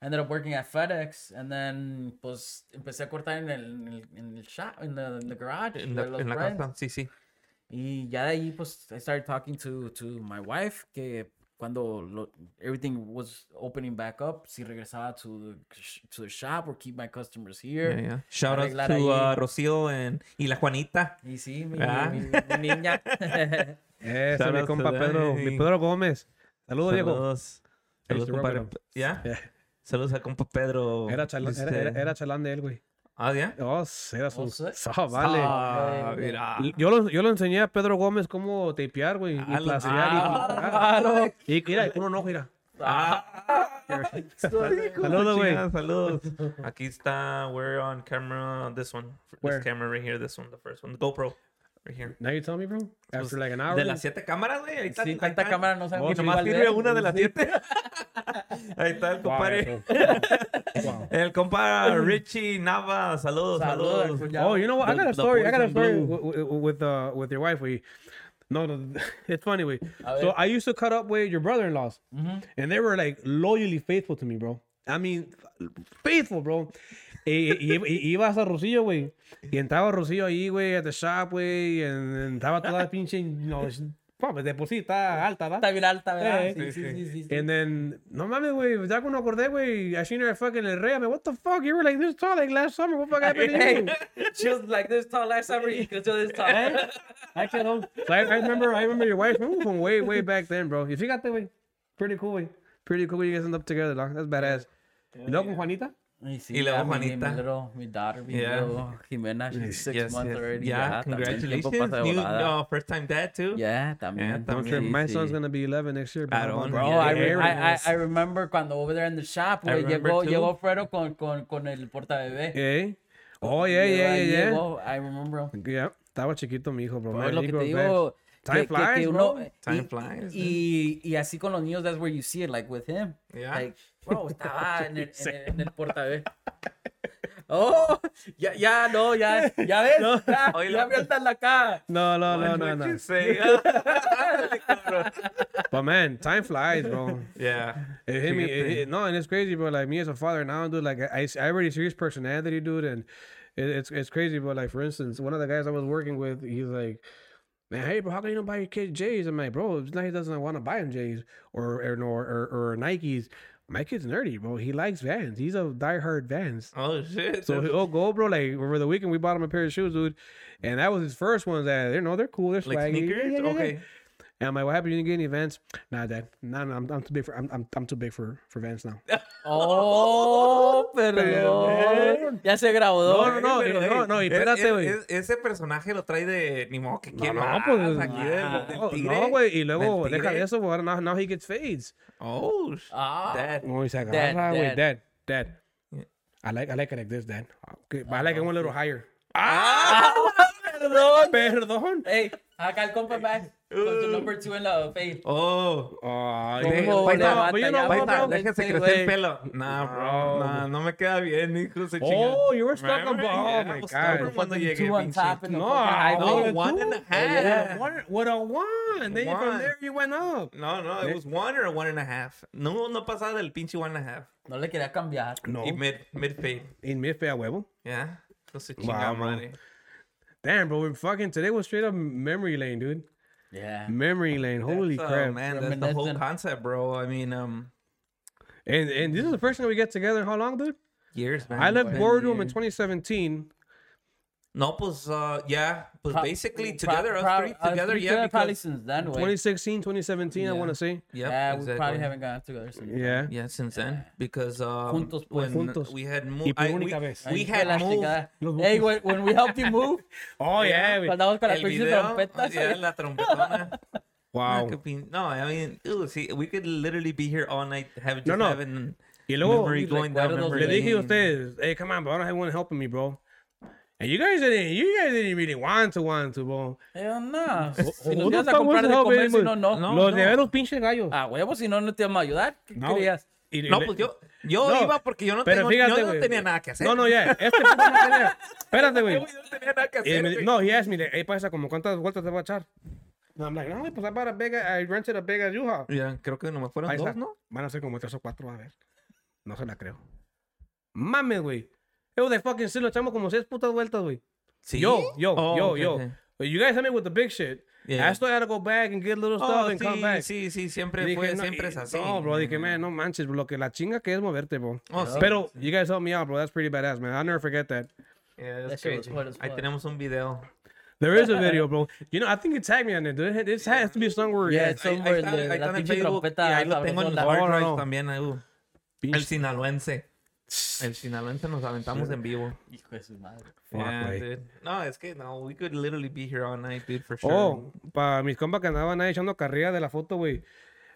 I ended up working at FedEx and then pues empecé a cortar en el en el, en el shop in the, in the garage En la, los en la casa, sí, sí. Y ya de ahí, pues, I started talking to, to my wife, que cuando lo, everything was opening back up, si regresaba to the, to the shop or keep my customers here. Yeah, yeah. Shout out to uh, Rocío and, y la Juanita. Y sí, mi, Ah. mi, mi niña. Eso, Shout mi compa Pedro, mi Pedro Gómez. Saludos, Diego. Saludos. Compadre. ¿Ya? Yeah. Saludos a compa Pedro. Era, Este- chalán de él, güey. Ah, ¿ya? Oh, era su... Oh. Oh, vale. Ah, mira. Yo lo, yo lo enseñé a Pedro Gómez cómo tapear, güey. Y Ah, y- ah, ah, y, mira, con un ojo, mira. Saludos, güey. Saludos. Aquí está. We're on camera. This one. Where? This camera right here. This one. The first one. The GoPro. Right here. Now you tell me, bro. After like an hour. De las siete cámaras, güey. Ahí está. Sí, ahí tanta está. cámara no Oh, sabemos Y nomás sirve es. una de las Sí. siete.Í está el Wow, compadre. eso. Wow. El compa Richie Nava. Saludos, Saludos, saludos. Oh, you know what? I got a story. I got a story blue. with with, with, uh with your wife. We no, no, it's funny. We so. I used to cut up with your brother-in-laws, Ujú. and they were like loyally faithful to me, bro. I mean, faithful, bro. Y, y, y ibas a Rosillo, güey. Y entraba Rosillo ahí, güey, at the shop, güey. Y estaba toda la pinche, no, pues de por sí está alta, ¿verdad? Está bien alta, ¿verdad? Eh, Sí, sí, sí, sí, sí. And then, no mames, güey, ya cuando acordé, güey, I seen her fucking El Rey. I'm like, what the fuck? You were like this tall like last summer. What the fuck happened to you? She was like this tall last summer. You could do this tall. I can So I, I remember, I remember your wife ooh, from way, way back then, bro. You fíjate, güey. Pretty cool, güey. Pretty cool. You guys end up together, dog. That's badass. ¿Y luego con Juanita? Y, sí, Y luego Juanita. Mi, little, mi daughter, mi Yeah. little Jimena, she's six Yes, months yes. already. Yeah, congratulations. New, uh, first time dad, too. Yeah, también. Yeah, I'm también. sure my sí. son's gonna be 11 next year. bro. Bro, Yeah, I, re- I, I, remember cuando over there in the shop, remember llegó, too. llegó Fredo con, con, con el portabebé. Eh? Oh, yeah, yeah, yeah, yeah. llegó, I remember. Yeah. Estaba chiquito mi hijo, bro. Bro, Man, es lo que te digo. Time flies, uno- Time y- flies, Y, y así con los niños, that's where you see it, like with him. Yeah. Like, bro, estaba en el, en el, en el portabebé. Oh, ya, ya, no, ya, ya ves, ya, Oye, ya lo- me la cara. No, no, no, What no, no. But man, time flies, bro. yeah. It hit me. It, Fíjate. it- no, and it's crazy, bro. Like me as a father now, dude. Like I, I already see his personality, dude, and it, it's it's crazy. But like for instance, one of the guys I was working with, he's like, "Man, hey, bro, how come you don't buy your kid J's?" I'm like, "Bro, it's not he doesn't want to buy him J's or or or, or, or Nikes." My kid's nerdy, bro. He likes Vans. He's a diehard Vans. Oh, shit. So he'll go, bro. Like over the weekend, we bought him a pair of shoes, dude, and that was his first ones. That you know they're cool. They're like swaggy. Yeah, sneakers? yeah, yeah, yeah. Okay. And I'm like, what happened? You didn't get any Vans? Nah, dad. Nah, nah I'm, I'm too big for I'm, I'm I'm too big for for Vans now. Oh, perdón. Ya se grabó. No, no, no, Pero, no, hey, no, y espérate, güey. es- Ese personaje lo trae de. Ni modo que No, quiere no, más, pues. aquí del- del tigre, no, güey. Y luego, deja de eso, güey. Now, now he gets fades. Oh, Ah. dad. No, y se Dad, agarra, güey. dad. Dad, dad. Yeah. I like, I like it like this, dad. Okay, but I like it one little higher. Ah! Perdón. Perdón. Hey, acá el compa back. Con su number two en la fade. Oh. Ay, ¿Cómo güey. le No, va what, bro? déjese crecer el pelo. Nah, bro. No. Nah, no me queda bien, hijo. Se Oh, you were stuck on. Remember? Oh Yeah, my was God. stubborn cuando llegué, Two on top and No, I. No, one and a half. One, with a one. Then you from there you went up. No, no, it was one or one and a half. No, no pasaba del pinche one and a half. No le quería cambiar. No. Y mid, mid fade. In mid a huevo. Yeah. No se Damn, bro. We're fucking today was straight up memory lane, dude. Yeah. Memory lane. Holy That's, uh, crap. man, that's the whole Reminiscent. concept, bro. I mean, um, And and this is the first time we get together in how long, dude? years, man. I left Been Boardroom in 2017. No, pues, uh, yeah, pues Pro- basically pro- together, us pro- three us together, three yeah, together probably since then, way. 2016, 2017, I want to say. yep, yeah, we exactly. probably haven't gotten together since. then. Yeah. Yeah, since then, because um, Juntos, pues. when Juntos. we had Y moved, por we, única vez. we Ahí fue had moved. chingada. Los Hey, when, when we helped you move, Oh, yeah. güey. andamos con las El pinches video, trompetas. yeah, la trompetona. Wow. Could be- No, I mean, ew, see, we could literally be here all night having just No, no. having Y luego memory mis going down recuerdos, memory le dije a lane. ustedes, hey, come on, bro. I don't have one helping me, bro. And you guys didn't, you guys didn't really want to, want to, bro. Hell. Si who nos the ibas a fuck was comprar de helping comer, si him? no, no. Los no. de los pinches gallos. Ah, huevo, si no, no te íbamos a ayudar. ¿Qué No, querías? Y- No, pues yo, yo No, iba porque yo no, pero tengo, fíjate, yo no güey. tenía nada que hacer. No, no, ya. Este puto no tenía. Espérate, güey. Yo no tenía nada que Y hacer. me- no, he asked me, hey, pasa, como cuántas vueltas te voy a echar? No, I'm like, no, pues I bought a big, I rented a big as U-Haul. Ya, creo que nomás fueron Ahí está. dos, ¿no? Van a ser como tres o cuatro, a ver. No se la creo. Mames, güey. Yo de fucking sí lo echamos como seis putas vueltas, güey. Sí. Yo, yo, Oh, yo, okay, yo. okay. But you guys help me with the big shit. Yeah. I still had to go back and get little stuff Oh, and come sí, back. sí, sí, siempre Dije, fue, no, siempre y- es así. No, bro, dije, man, no manches, bro, lo que la chinga que es moverte, bro. Oh, sí. Pero you guys helped me out, bro. That's pretty badass, man. I'll never forget that. Yeah, That that's shit was crazy. Ahí tenemos un video. There is a video, bro. You know, I think you tagged me on it, dude. This has to be somewhere. Yeah, it's somewhere ahí está, en Facebook. Y ahí lo tengo en hard no, drive también. uh. El sinaloense. El sinaloense nos aventamos en vivo. Hijo de su madre. Fuck, Yeah, güey. dude. No, es que no, we could literally be here all night, dude, for sure. Oh, para mis compas que andaban ahí echando carrilla de la foto, güey.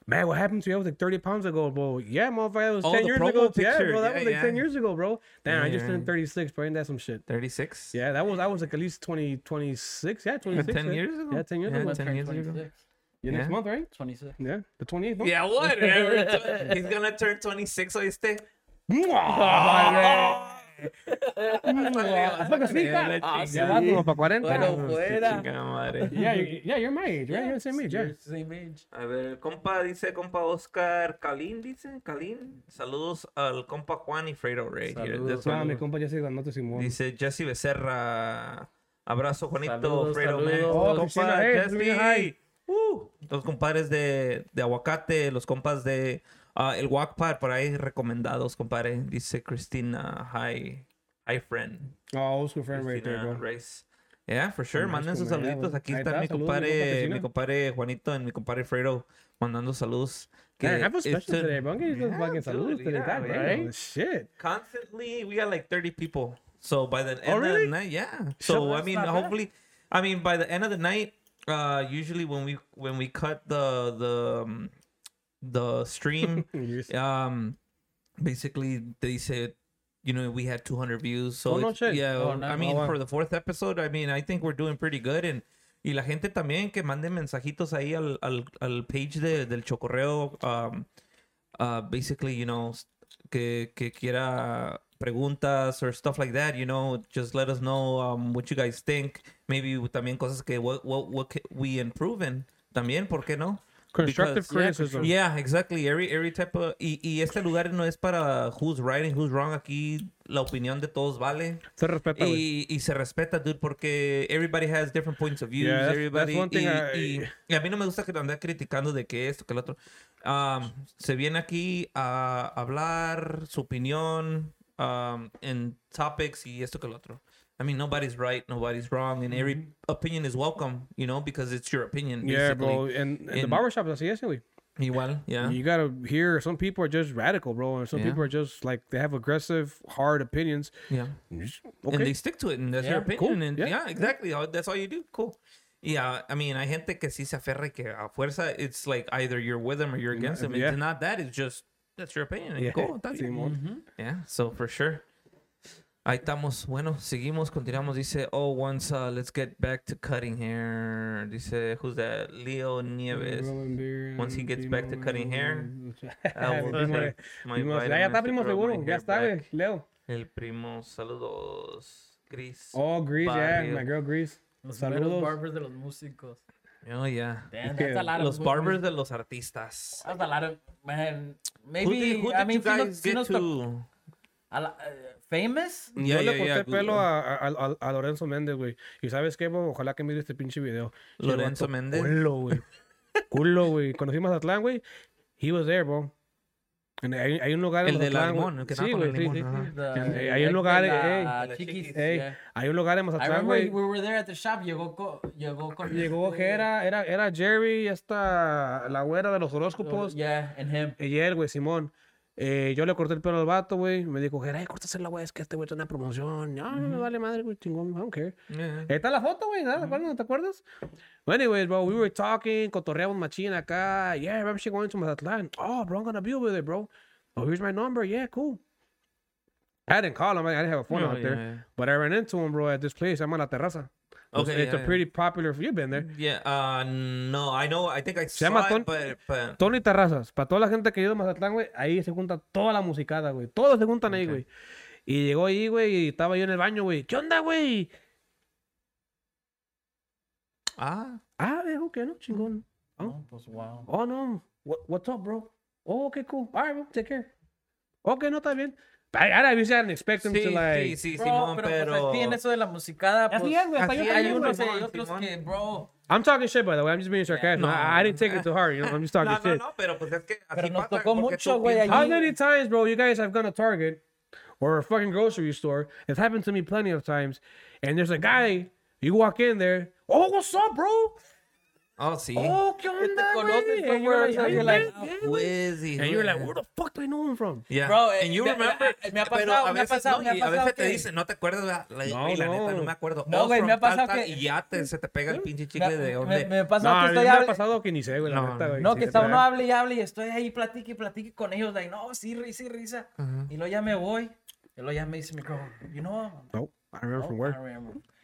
Man, what happened to you? I was like 30 pounds ago, bro. Yeah, motherfucker, that was Oh, 10 years promo ago. Yeah, bro, that Yeah, was like yeah. 10 years ago, bro. Damn, I just turned 36, bro. Ain't that some shit? 36? Yeah, that was, I was like at least 20, 26. Yeah, 26. 10 yeah. years ago? Yeah, 10 years Yeah, ago. 10 years ago. 26. Yeah, next month, right? 26. Yeah, the 28th. No? Yeah, whatever. He's gonna turn 26, ¿oíste? Yeah, peek. la Ah, Ya chingada. va como para 40. Bueno, Su fuera. chingada madre. Yeah, you, yeah, you're my age, right? You're the same age, yeah. You're the Same age. A ver, compa, dice compa Oscar Calín, dice Calín. Saludos al compa Juan y Fredo Rey. Here, Saludos. Ah, mi compa ya se ganó tu Simón. Dice Jesse Becerra. Abrazo, Juanito, Saludos, Fredo, man. saludos. Oh, Compa hey, Jesse. Uh, los compadres de, de Aguacate, los compas de ah, el Wackpad, por ahí recomendados, compadre. Dice Cristina, hi, hi friend. Oh, old school friend right there, bro. Reyes. Yeah, for sure. Manden sus saluditos. Aquí está está, mi compadre, mi compadre Juanito y mi compadre Fredo mandando saludos. Que Man, have a special to- today, bro. I'm getting Yeah, fucking saludos today, yeah, right? right? Shit. Constantly, we got like 30 people. So by the end of Oh, really? the night, yeah. So I mean, bad. hopefully, I mean, by the end of the night, uh, usually when we when we cut the the um, the stream, um, basically they said, you know, we had 200 views. So Oh, no it's- shit. yeah, Oh, I mean, wow. for the fourth episode, I mean, I think we're doing pretty good and. Y la gente también que mande mensajitos ahí al, al, al page de, del chocorreo, um, uh, basically, you know, que, que quiera preguntas or stuff like that, you know, just let us know um, what you guys think. Maybe también cosas que what, what, what we improve in. También, ¿por qué no? Constructive Because- criticism. Yeah, exactly. Every, every type of... Y, y este lugar no es para who's right and who's wrong. Aquí la opinión de todos vale. Se respeta. Y, y se respeta, dude, porque everybody has different points of views. Yeah, that's- everybody, that's one thing y, I- y a mí no me gusta que andar criticando de que esto, que el otro. Um, se viene aquí a hablar su opinión um, en topics y esto que el otro. I mean, nobody's right, nobody's wrong, and every mm-hmm. opinion is welcome, you know, because it's your opinion. Mm-hmm. Yeah, bro. basically. And, and the barbershop así es, güey. Igual, yeah. You gotta hear some people are just radical, bro, and some Yeah. people are just like they have aggressive, hard opinions. yeah. And just- and they stick to it, and that's Yeah, opinion. cool, And yeah. yeah, exactly. Oh, That's all you do. Cool. Yeah, I mean, hay gente que sí se aferra y que a fuerza, it's like either you're with them or you're mm, against them. yeah. It's not that. It's just that's your opinion. And Yeah, cool. That's Simón. Mm-hmm. Yeah. So for sure. Ahí estamos. Bueno, seguimos, continuamos. Dice, oh, once, uh, let's get back to cutting hair. Dice, who's that? Leo Nieves. Once he gets back to cutting hair, I will Primo, take my primo, ya vitamins está, primo, seguro. Ya está. Leo. El primo, saludos. Gris. Oh, Grease, yeah. My girl Grease. Los Saludos. barbers de los músicos. Oh, yeah. Damn, that's a lot of Los good barbers de los artistas. That's a lot of man. Who Maybe did, who I did mean, you sí nos- guys sí get nos to? a la- eh, famous. Yo yeah, le corté yeah, el pelo Google. a, a, a- a Lorenzo Méndez, güey. Y sabes qué, bro? Ojalá que mire este pinche video. Lorenzo Méndez. Culo, güey. Culo, güey. Cuando fuimos a Atlán, güey, he was there, bro. Hay, hay un lugar en El de la Mazatlán, limón, el que Sí, güey, sí, sí. Eh, hay un lugar, eh. Hay un lugar en Mazatlán, güey. we were there at the shop. Llegó llegó con Llegó este- Jera, era, era Jerry, esta, la güera de los horóscopos. Yeah, and him. Y él, güey, Simón. Eh, yo le corté el pelo al vato, güey. Me dijo, Jera, córtasela, güey, es que este güey tiene una promoción. No, no me vale madre, güey, chingón, I don't care. Ahí está la foto, güey, ¿no? ¿No te acuerdas? Well, anyways, bro, we were talking, cotorreamos machín acá. Yeah, remember she going to Mazatlán. Oh, bro, I'm gonna be over there, bro. Oh, here's my number. Yeah, cool. I didn't call him. I didn't have a phone No, out there. yeah, yeah. But I ran into him, bro, at this place. I'm on La Terraza. Okay, it's yeah, a yeah. pretty popular. You've been there. Yeah, uh, no, I know, I think I Se llama saw Ton- it, but, but Tony Terrazas. Para toda la gente que ha ido a Mazatlán, güey, ahí se junta toda la musicada, güey. Todos se juntan ahí, Ok. güey. Y llegó ahí, güey, y estaba yo en el baño, güey. ¿Qué onda, güey? ah, Ah, viejo, que no, chingón. Oh, pues wow. Oh, no. What, what's up, bro? Oh, okay, cool. All right, bro. Take care. Okay, no, está bien. I, I obviously didn't expect him sí, to, like... sí, sí, Bro, Simón, pero, pero, pues, así en eso de la musicada, Así es, güey. Así hay unos y otros Simón. que, bro, I'm talking shit, by the way. I'm just being sarcastic. No. I, I didn't take it to heart, you know? I'm just talking no, no, shit. no, pero pues es que así Pero nos pasa, tocó mucho, güey, How many times, bro, you guys have gone to Target or a fucking grocery store? It's happened to me plenty of times. And there's a guy, you walk in there, oh, what's up, bro? Oh, sí. Oh, ¿qué onda, conoces güey? And you're like, how you you're like. Pues, And you're like, where the fuck do I know him from? Yeah. Bro, eh, and you me- remember, me- me ha pasado, a me ha veces, pasado, no, me ha y a veces pasado te dicen, no te acuerdas, la, la, No, güey, la neta, no. no me acuerdo. No, Oh, güey, from me ha pasado tal, que- Y ya te, se te pega el pinche me, chicle de me, dónde. me ha pasado No, que estoy me ha pasado que ni sé, güey, la No, neta, güey. No, que está uno hable y hable y estoy ahí, platique y platique con ellos, like, no, sí, risa y risa. Y luego ya me voy. Y luego ya me dice mi girl, you know I remember from I where.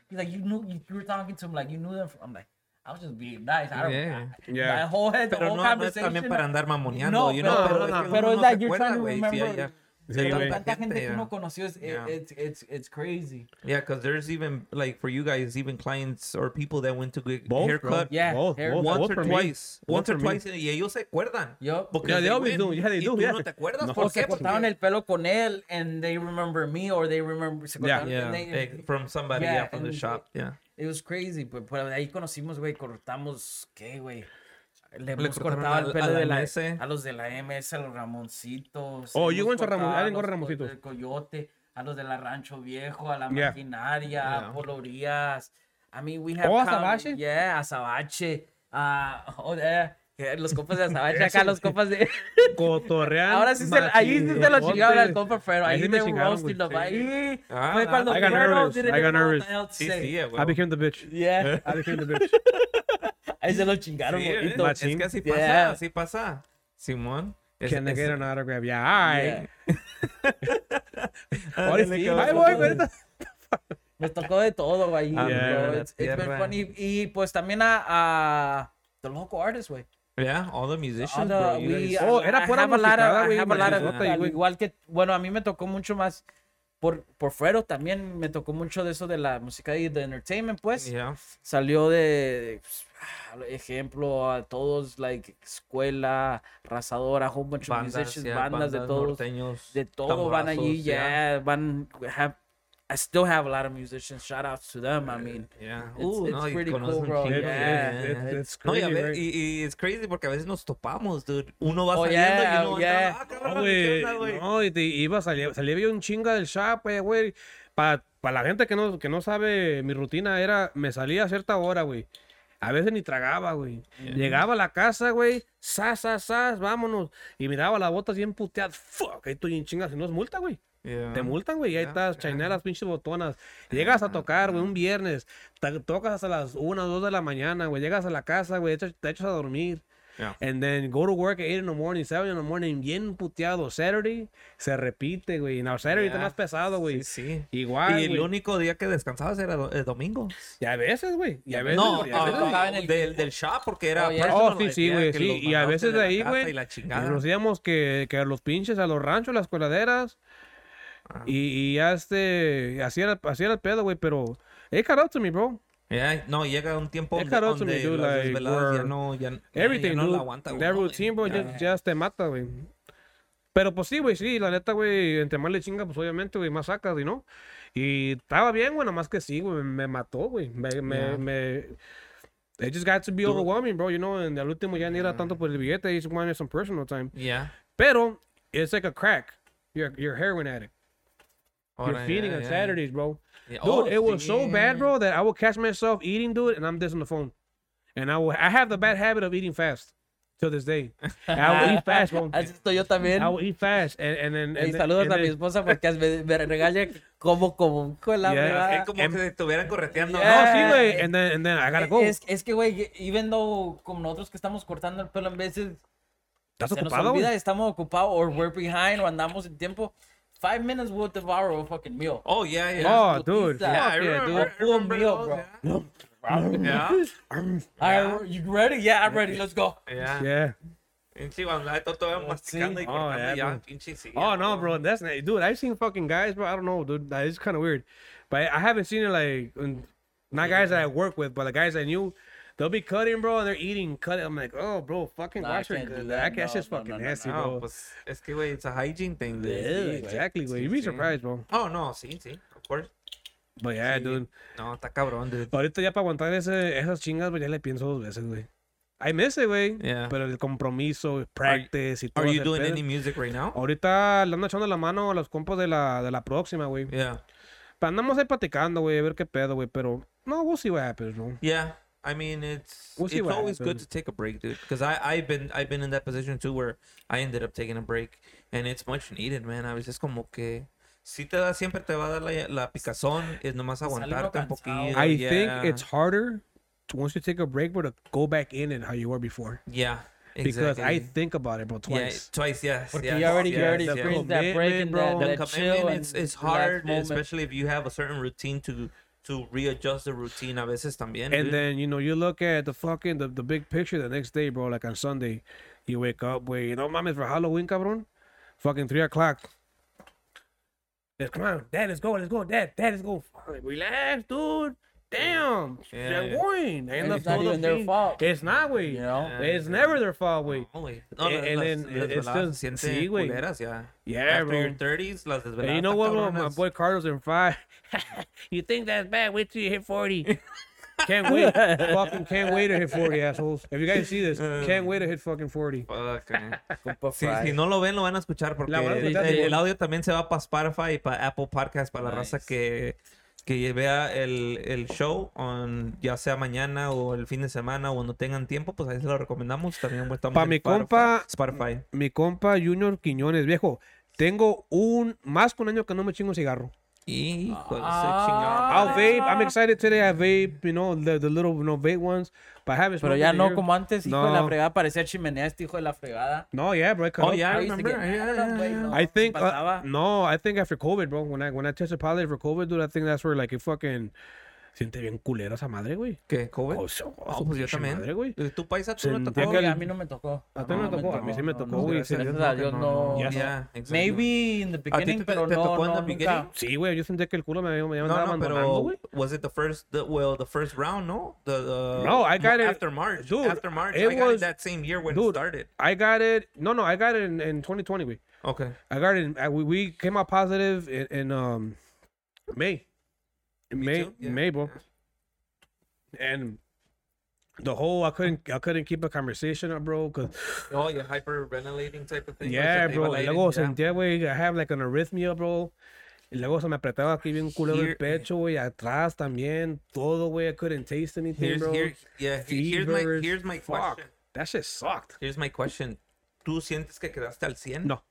He's like, you knew, you, you were talking to him like you knew them. From, I'm like, I was just being nice. I don't, Yeah. Yeah. My whole head, the Pero whole no, no es conversation. también para andar mamoneando, No, you know, no, pero, no, es no. que Pero uno es no like se you're acuerda, trying to güey, sí, remember. ya- Sí, de güey. tanta gente que yeah. uno conoció, es, eh, Yeah. it's, it's, it's crazy. Yeah, because there's even like for you guys, even clients or people that went to get Both, haircut bro. Yeah, Both, hair- both, once both or for me. twice, Both once or for me. twice, y ellos se acuerdan. Yup. Porque Yeah, they they always win, do. Yeah, they y do, tú yeah. no te acuerdas No. por O se qué, cortaron el pelo con él and they remember me or they remember se Yeah. Yeah, and they- eh, from somebody, Yeah, yeah, from the shop, yeah. It was crazy, pues por ahí conocimos, güey, cortamos, ¿qué, güey? Le hemos cortado el pelo a de la MS. a los de la MS, a los Ramoncitos. Oh, I didn't go to a los Ramoncitos. del Coyote, a los de la Rancho Viejo, a la Yeah. maquinaria, Yeah. a Polorías. I mean, we have Oh, come- Azabache? Yeah, Azabache. Ah, oh, yeah. Los compas de Azabache acá, los compas de... Cotorreando. Ahora sí se, ahí sí se lo chingaron al compa Ferro. Ahí Ahí me roasting. Ahí Ah, fue cuando I got Ferro nervous. didn't I got nervous. Sí, say. sí, I became the bitch. Yeah. I became the bitch. Ahí se lo chingaron, Sí, bonito. es que así pasa, Yeah. así pasa. Simón. Es- Can I get an autograph? Yeah, all right. Ahora Ándale, sí, cabrón. ahí voy, ahorita. Me tocó de todo, güey. Ah, bro. yeah, It's, it's been tierra. funny. Y pues también a, a the local artists, güey. Yeah, all the musicians, All the- bro. we- guys- Oh, I- era pura of- I güey, have a lot of- machizota ahí, al güey. Igual que, bueno, a mí me tocó mucho más por, por Fredo también me tocó mucho de eso de la música y de entertainment, pues. Yeah. Salió de, pues, ah, ejemplo, a todos, like, escuela, arrasadora, a whole bunch of Bandas, musicians, yeah, bandas, de todos. norteños, de todo van allí, tamborazos, yeah, van, have, I still have a lot of musicians, shout outs to them, I mean, Yeah. It's- Uh, it's no, pretty cool, bro. Yeah, yeah, it's- it's No, y, a crazy, ver, right? y, y es crazy porque a veces nos topamos, dude. Uno va Oh, saliendo yeah, y uno va entrando, ah, No, cabrón, ¿qué onda, güey. No, y te iba, salía, salía bien un chinga del shop, güey, güey. Para la gente que no, que no sabe, mi rutina era, me salía a cierta hora, güey. A veces ni tragaba, güey. Llegaba a la casa, güey, sas, sas, sas, vámonos. Y miraba las botas bien puteadas. Fuck, ahí estoy en chingas, si no es multa, güey. Yeah. Te multan, güey, y ahí Ya, estás, ya. chaineas las pinches botonas. Llegas a tocar, güey, un viernes, te- tocas hasta las 1 o 2 de la mañana, güey. Llegas a la casa, güey, te, te echas a dormir. Yeah. And then go to work at 8 in the morning, 7 in the morning, bien puteado. Saturday, se repite, güey. Now, Saturday está Yeah. más pesado, güey. Sí, sí. Igual, y el único día que descansabas era el domingo. Y a veces, güey. Y a veces, No, y a ah, veces- tocaba en el- del, del shop porque era Oh, yeah. Oh, sí, sí, güey, sí. Y a veces de ahí, güey, nos íbamos que, que a los pinches, a los ranchos, las coladeras. Ah. Y, y ya este, así era, así era el pedo, güey, pero it caught up to me, bro. Yeah, no, llega un tiempo It donde, dude, las like, ya no, ya, ya- Everything, ya no dude. la aguanta güey. routine, bro, Ya. just te mata, güey. Pero pues sí, güey, sí, la neta, güey, entre más le chinga, pues obviamente, güey, más sacas, no. Y estaba bien, güey, nomás que sí, güey, me mató, güey. Me, me, Yeah. me... It just got to be Dude. overwhelming, bro, you know, and al último ya ni era tanto por el billete, he just wanted some personal time. Yeah. Pero, it's like a crack. You're, you're a heroin addict. You're feeding yeah, on yeah. Saturdays, bro. Yeah. Dude, Oh, it was so bad, bro, that I would catch myself eating, dude, and I'm just on the phone. And I will, I have the bad habit of eating fast till this day. And I will eat fast, bro. Así estoy yo también. I will eat fast, and, and then. Y and then- saludos and a mi then- esposa porque me, me regaña como como de la Yeah. Es como que te estuvieran correteando. Yeah. No, ¿no? sí, güey. And then, and then I gotta go. Es, es que, güey, even though como nosotros que estamos cortando el pelo en veces ¿Estás se nos ocupado, olvida, güey? estamos ocupados or we're behind o andamos en tiempo. Five minutes will devour a fucking meal. Oh, yeah, yeah. Oh, dude. Yeah, yeah, I fuck remember, dude. I Full remember meal, those, bro. Yeah. Alright, you ready? Yeah, I'm ready. Let's go. Yeah. Yeah. Pinche cuando hay todo masticando y Oh, cortando ya, pinche. Oh no, bro, that's not, dude. I've seen fucking guys, bro. I don't know, dude. That is kind of weird, but I haven't seen it like not guys that I work with, but the guys I knew. They'll be cutting, bro, and they're eating, cutting. I'm like, oh, bro, fucking Nah, wash your good. that. That, that's No, just no, fucking no, no, nasty, No, bro. pues es que, güey, it's a hygiene thing. dude. Yeah, güey. exactly, güey. You'd be surprised, bro. Oh, no, sí, sí, of course. But yeah, Sí. dude. No, está cabrón, dude. Ahorita ya para aguantar ese, esas chingas, güey, ya le pienso dos veces, güey. I miss it, güey. Yeah. Pero el compromiso, practice y todo. Are you doing pedo. any music right now? Ahorita le ando echando la mano a los compas de la, de la próxima, güey. Yeah. Pero andamos ahí platicando, güey, a ver qué pedo, güey. Pero, no, we'll see what happens, no. Yeah. I mean, it's We'll it's what always good to take a break, dude. Because I I've been I've been in that position too, where I ended up taking a break, and it's much needed, man. A veces como que si te da siempre te va a dar la, la picazón, es nomás aguantarte un cansado. poquillo. I yeah. think it's harder to, once you take a break, bro, to go back in and how you were before. yeah Because I think about it, bro, yeah twice. twice yes Porque yes, you already, you yes, already yes. experienced that break and commitment, that, bro. that chill and it's, it's hard especially if you have a certain routine to to readjust the routine a veces también And dude. then, you know, you look at the fucking, the, the big picture the next day, bro, like on Sunday. You wake up, wait, you know, mames, for Halloween, cabrón. Fucking 3 o'clock. Yes, come on, dad, let's go, let's go, dad, dad, let's go. Relax, dude. Damn, Yeah, yeah. And it's not even their fault. It's not, güey. You know? Yeah, It's yeah. never their fault, güey. No, güey. No, And- then las it's sienten sí, güey. Yeah, After bro. your 30s, las desveladas And you know what, bro? My boy Carlos in five. you think that's bad? Wait till you hit 40. can't wait. fucking can't wait to hit 40, assholes. If you guys see this, can't wait to hit fucking 40. Fuck, eh. Compa Si, si no lo ven, lo van a escuchar porque a el, escuchar, el- sí. el audio también se va para Spotify y para Apple Podcast para la raza que, que vea el, el show, on- ya sea mañana o el fin de semana o cuando tengan tiempo, pues ahí se lo recomendamos. También estamos Pa' en mi Spotify- compa- Spotify. Mi compa Junior Quiñones, viejo. Tengo un más que un año que no me chingo un cigarro. Hijo de ese Ah. I'll vape. I'm excited today. I vape, you know, the, the little you know, vape ones. But I haven't Pero ya no year. como antes, hijo de la No. fregada, parecía chimenea este hijo de la fregada. No, yeah, bro. I cut Oh, up. yeah, I I used to remember. get Yeah, mad, yeah, güey, yeah. no. I think uh, pasaba. no, I think after COVID, bro. When I when I tested positive for COVID, dude, I think that's where like it fucking siente bien culera esa madre, güey. ¿Qué? ¿COVID? Oh, so- Oh, pues yo también. madre, güey. ¿Y ¿Tu paisa tú no tocó? que a mí no me tocó. A ti no me tocó, a mí sí me tocó, güey, sí, Gracias a Dios no. Ya Yeah, exactly. Maybe in the ¿A ti beginning, te- pero te no, tocó en the nunca. beginning? Sí, güey, yo sentía que el culo me, me No, andaba no, abandonando, pero güey. was it the first, the, well, the first round, no? The, the No, I got it- after March. dude, after March, it I got was- it that same year when dude, it started. I got it. No, no, I got it in, in 2020, güey. Okay. I got it. In, uh, we, we came out positive in, in um May. May, yeah. May, bro. And the whole I couldn't I couldn't keep a conversation up, bro. Cause Oh, yeah, hyperventilating type of thing. yeah, bro. Y luego yeah. sentía, güey, I have like an arrhythmia, bro. Y luego se me apretaba aquí bien culero el eh. pecho, güey, atrás también, todo, güey. I couldn't taste anything, Here's, bro. here, yeah, he- here's my, here's my Fuck. question. That shit sucked. Here's my question. ¿Tú sientes que quedaste al 100? No.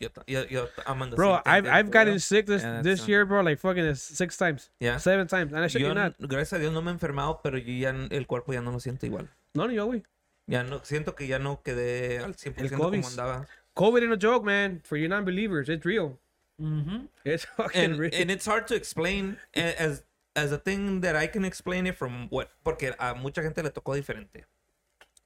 The Bro, I've I've gotten real. sick this Yeah, this year, bro, like fucking six times. Yeah. Seven times. And I shit Yo, you not. gracias a Dios no me he enfermado, pero yo ya, el cuerpo ya no lo siento igual. No, ni yo, güey. Ya no, siento que ya no quedé al 100% como COVID. andaba. COVID ain't a joke, man. For you non-believers, it's real. Mm-hmm. It's fucking and, real. and it's hard to explain a- as as a thing that I can explain it from what porque a mucha gente le tocó diferente.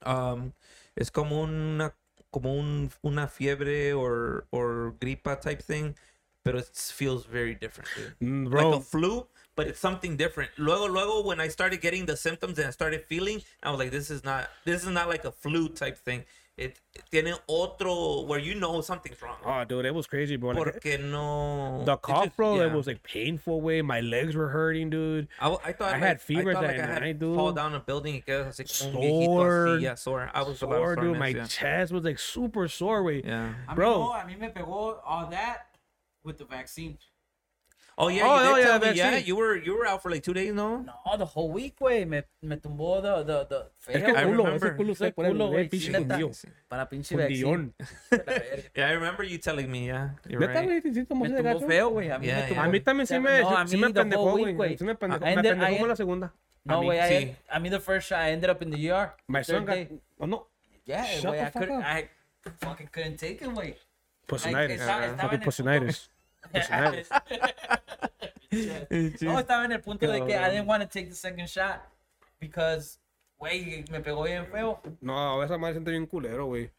Um, es como una como un, una fiebre or or gripa type thing, pero it feels very different. Mm, Like a flu, but it's something different. Luego luego when I started getting the symptoms and I started feeling, I was like this is not this is not like a flu type thing. It, tiene otro where you know something's wrong. oh, dude, it was crazy, bro. Like, Porque no the cough, just- bro, yeah. it was like painful way. My legs were hurting, dude. I thought I like, had fever I thought, that like, I had night, fall down a building y quedas así como Sore. así, yeah, sore. I was a lot Sore, dude. My soreness, chest was like super sore, way. yeah. yeah. I Bro. Mean, no, a mí me pegó all that with the vaccine. Oh yeah, Oh, you did oh, yeah, tell me, yeah, you were you were out for like two days, no? No, the whole week, güey. Me, me tumbó the, the, the Es feo, que I culo, remember. ese culo se culo, güey, pinche para pinche vaccine. Yeah, I remember you telling me, yeah. You're right. Me tumbó feo, güey. A mí Yeah, me yeah. tumbó. A mí también sí me, No, sí pendejó, güey. Sí me pendejó, I me pendejó I como la segunda. No, güey. I, sí. I mean, the first shot, I ended up in the ER. My son got... Oh, no. Yeah, güey. I couldn't. I fucking couldn't take it, güey. Estaba Fucking el Pussinitis. No, estaba en el punto de que I didn't want to take the second shot because, güey, me pegó bien feo. No, esa madre siente bien culero, güey.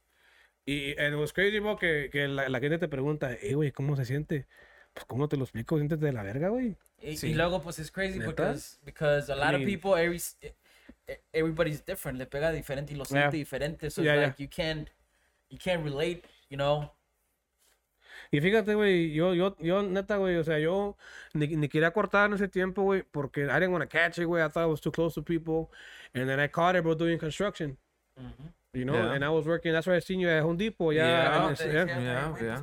Y and it was crazy, bro, que, que la, la gente te pregunta, eh, güey, ¿cómo se siente? Pues, ¿cómo te lo explico? Siéntete de la verga, güey. Y, Sí. y luego, pues, it's crazy because, because a lot mean- of people, every, everybody's different. Le pega diferente y lo Yeah. siente diferente. So Yeah, it's yeah. like you can't, you can't relate, you know? Y fíjate, güey, yo, yo, yo, neta, güey, o sea, yo ni, ni quería cortar en ese tiempo, güey, porque I didn't want to catch it, güey. I thought it was too close to people. And then I caught it, bro, doing construction. You know, Yeah. and I was working, that's why I seen you at Home Depot, ya. Yeah.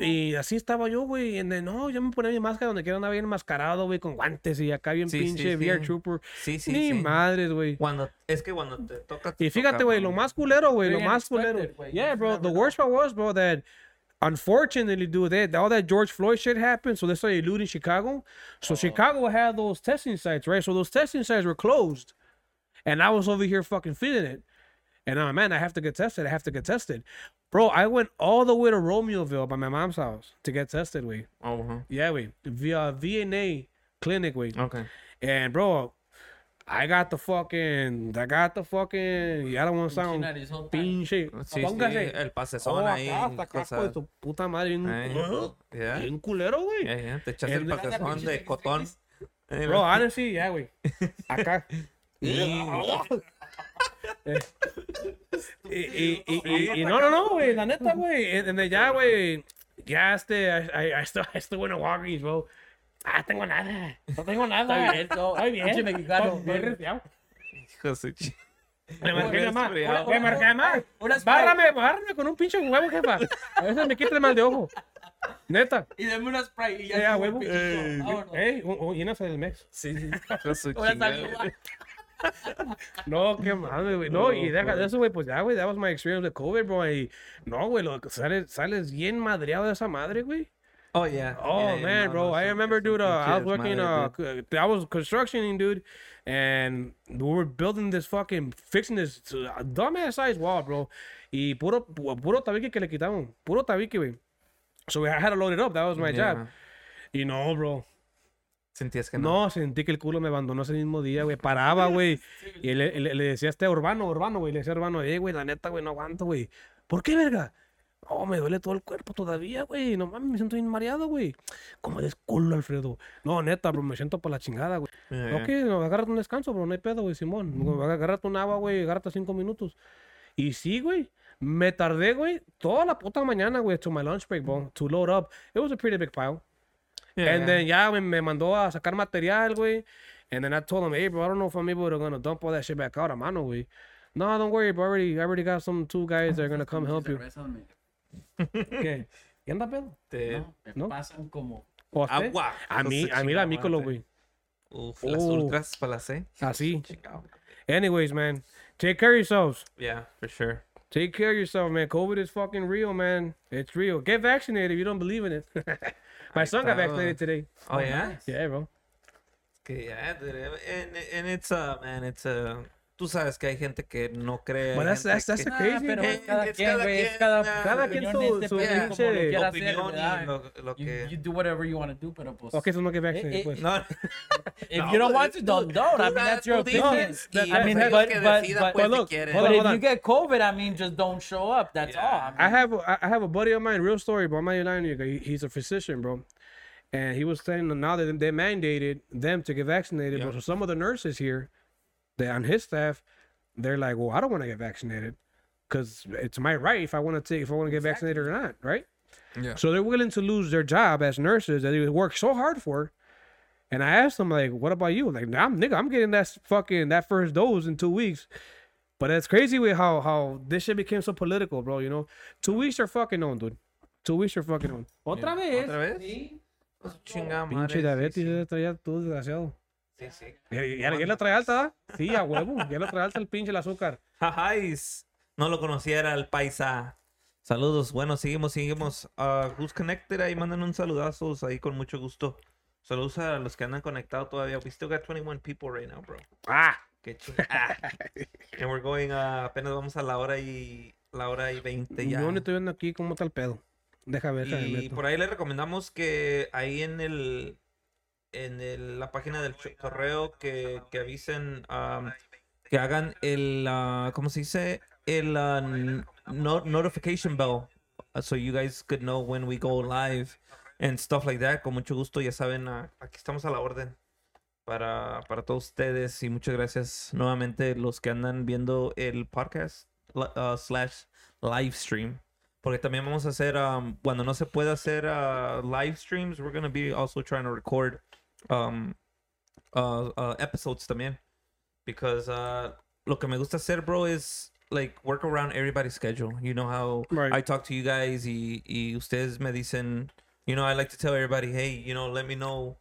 Y- así estaba yo, güey. No, yo me ponía mi máscara donde quiera andaba bien enmascarado, güey, con guantes y acá bien Sí, sí, pinche sí. VR Trooper. Sí, sí, Ni sí. madres, güey. Cuando es que cuando te toca te Y fíjate, güey, lo más culero, güey, lo más culero. güey. Yeah, bro, the worst part was, bro, that unfortunately, dude, that all that George Floyd shit happened, so they started looting Chicago. So Chicago had those testing sites, right? So those testing sites were closed. And I was over here fucking feeling it. And I'm like, man, I have to get tested. I have to get tested. Bro, I went all the way to Romeoville by my mom's house to get tested, güey. Oh, uh-huh. Yeah, we. Via VNA clinic, we. Okay. And bro, I got the fucking, I got the fucking, ya don't want to sound nariz, whole time. pinche. Sí, Póngase. sí, el pasezón Oh, ahí. acá, hasta acá, cosas. pues, tu puta madre, bien, yeah. bien culero, güey. Yeah, yeah. Te echas el El- pasezón de cotón. Bro, honestly, yeah, güey. Acá. y, y, y, y, y no, no, no, güey, la neta, güey. Ya, güey, ya este, I, I, I still, I still went to Walgreens, bro. Ah, tengo nada. No tengo nada. Está bien, no, Estoy bien. mexicano. Estoy bien resfriado. hijo de su Le marqué resfriado. Le marqué. Una Sprite. Bárrame, bárrame con un pinche huevo, jefa. A veces me quita el mal de ojo. Neta. Y dame una Sprite y ya. Eh, huevo. el pinche show. Vámonos. Ey, un- un- llénase del mex. Sí, sí. hijo de su Voy a chingada. salir. No, qué madre, güey. No, y deja de eso, güey, pues ya, güey, that was my experience with COVID, bro. Y no, güey, lo, sales, sales bien madreado de esa madre, güey. Oh, yeah. Oh, Yeah, man, no, bro. no, I remember, dude, uh, I was working, uh, I was constructioning, dude, and we were building this fucking, fixing this uh, dumbass size wall, bro. Y puro, pu- puro tabique que le quitaron. Puro tabique, güey. So I had to load it up. That was my job. Yeah. Y no, bro. Sentías que no. No, sentí que el culo me abandonó ese mismo día, güey. Paraba, güey. Y le, le- le decía a este Urbano, Urbano, güey. Le decía a Urbano, eh, güey, la neta, güey, no aguanto, güey. ¿Por qué, verga? No, me duele todo el cuerpo todavía, güey. No mames, me siento bien mareado, güey. Como des culo, Alfredo. No, neta, bro, me siento por la chingada, güey. Yeah, Ok, no, agárrate un descanso, bro, no hay pedo, güey, Simón. Agárrate un agua, güey, agárrate cinco minutos. Y sí, güey. Me tardé, güey, toda la puta mañana, güey, to my lunch break, bro, to load up. It was a pretty big pile. Yeah. And then ya me, me mandó a sacar material, güey. And then I told him, hey, bro, I don't know if I'm able to gonna dump all that shit back out a mano, güey. No, don't worry, bro. I already, I already got some two guys that are gonna come help you. ¿Qué? ¿Qué anda, pedo? Te- No, ¿No? pasan como. ¿O a? Agua. A mí, Hijo de su a mí la chingada mícolo, madre. güey. Uf, las Oh. ultras para la C. Así. Anyways, man, take care of yourselves. Yeah, for sure. Take care of yourself, man. COVID is fucking real, man. It's real. Get vaccinated if you don't believe in it. My son got vaccinated today. Oh, yeah? Yeah, bro. Que ya, dude, and, and it's uh, man, it's uh, tú sabes que hay gente que no cree. But hay that's- that's- that's que- the crazy, Ah, pero es cada It's quien, güey, es quien, cada, cada quien su- de su este pedo, como lo pinche quiera hacer, opinión ¿verdad? y lo, lo You, que. you do whatever you want to do, pero pues. Ok, eso no que Eh, vaccinated, eh, pues. no, If No, you don't want to, don't, don't. I mean, that's your opinion. dices That- y I mean, ellos but- but- but- but look, quieren. hold But if you get COVID, I mean, just don't show up. That's all. I, have I I have a buddy of mine, real story, bro. I'm not lying to you. He's a physician, bro. And he was saying now that they mandated them to get vaccinated, Yeah. but so some of the nurses here, that on his staff, they're like, "Well, I don't want to get vaccinated because it's my right if I want to take if I want to get vaccinated or not, right?" Yeah. So they're willing to lose their job as nurses that they work so hard for. And I asked them like, "What about you?" Like, I'm nigga, I'm getting that fucking that first dose in two weeks. But it's crazy with how how this shit became so political, bro. You know, two weeks are fucking on, dude. Two weeks are fucking on. Otra vez. ¿Otra vez? Sí. Pues, chingada madre, Pinche sí, diabetes, sí, ya traía todo desgraciado. Sí, sí. Ya, ya, ya lo trae alta. Sí, a huevo. Ya lo trae alta el pinche el azúcar. Jajáis. No lo conociera el paisa. Saludos. Bueno, seguimos, seguimos. Uh, who's connected? Ahí mandan un saludazos ahí con mucho gusto. Saludos a los que andan conectados todavía. We still got 21 people right now, bro. Ah. Qué chingada. And we're going, uh, apenas vamos a la hora y la hora y 20 ya. Yo no estoy viendo aquí cómo está el pedo. Déjame ver, Y por ahí les recomendamos que ahí en el en el- la página del correo que, que avisen um, que hagan el uh, ¿cómo se dice? el uh, no- notification bell uh, so you guys could know when we go live and stuff like that. Con mucho gusto, ya saben, uh, aquí estamos a la orden para, para todos ustedes y muchas gracias nuevamente los que andan viendo el podcast uh, slash live stream. Porque también vamos a hacer, um, cuando no se pueda hacer uh, live streams, we're to be also trying to record um, uh, uh, episodes también. Because uh, lo que me gusta hacer, bro, is like work around everybody's schedule. You know how Right. I talk to you guys y, y ustedes me dicen, you know, I like to tell everybody, hey, you know, let me know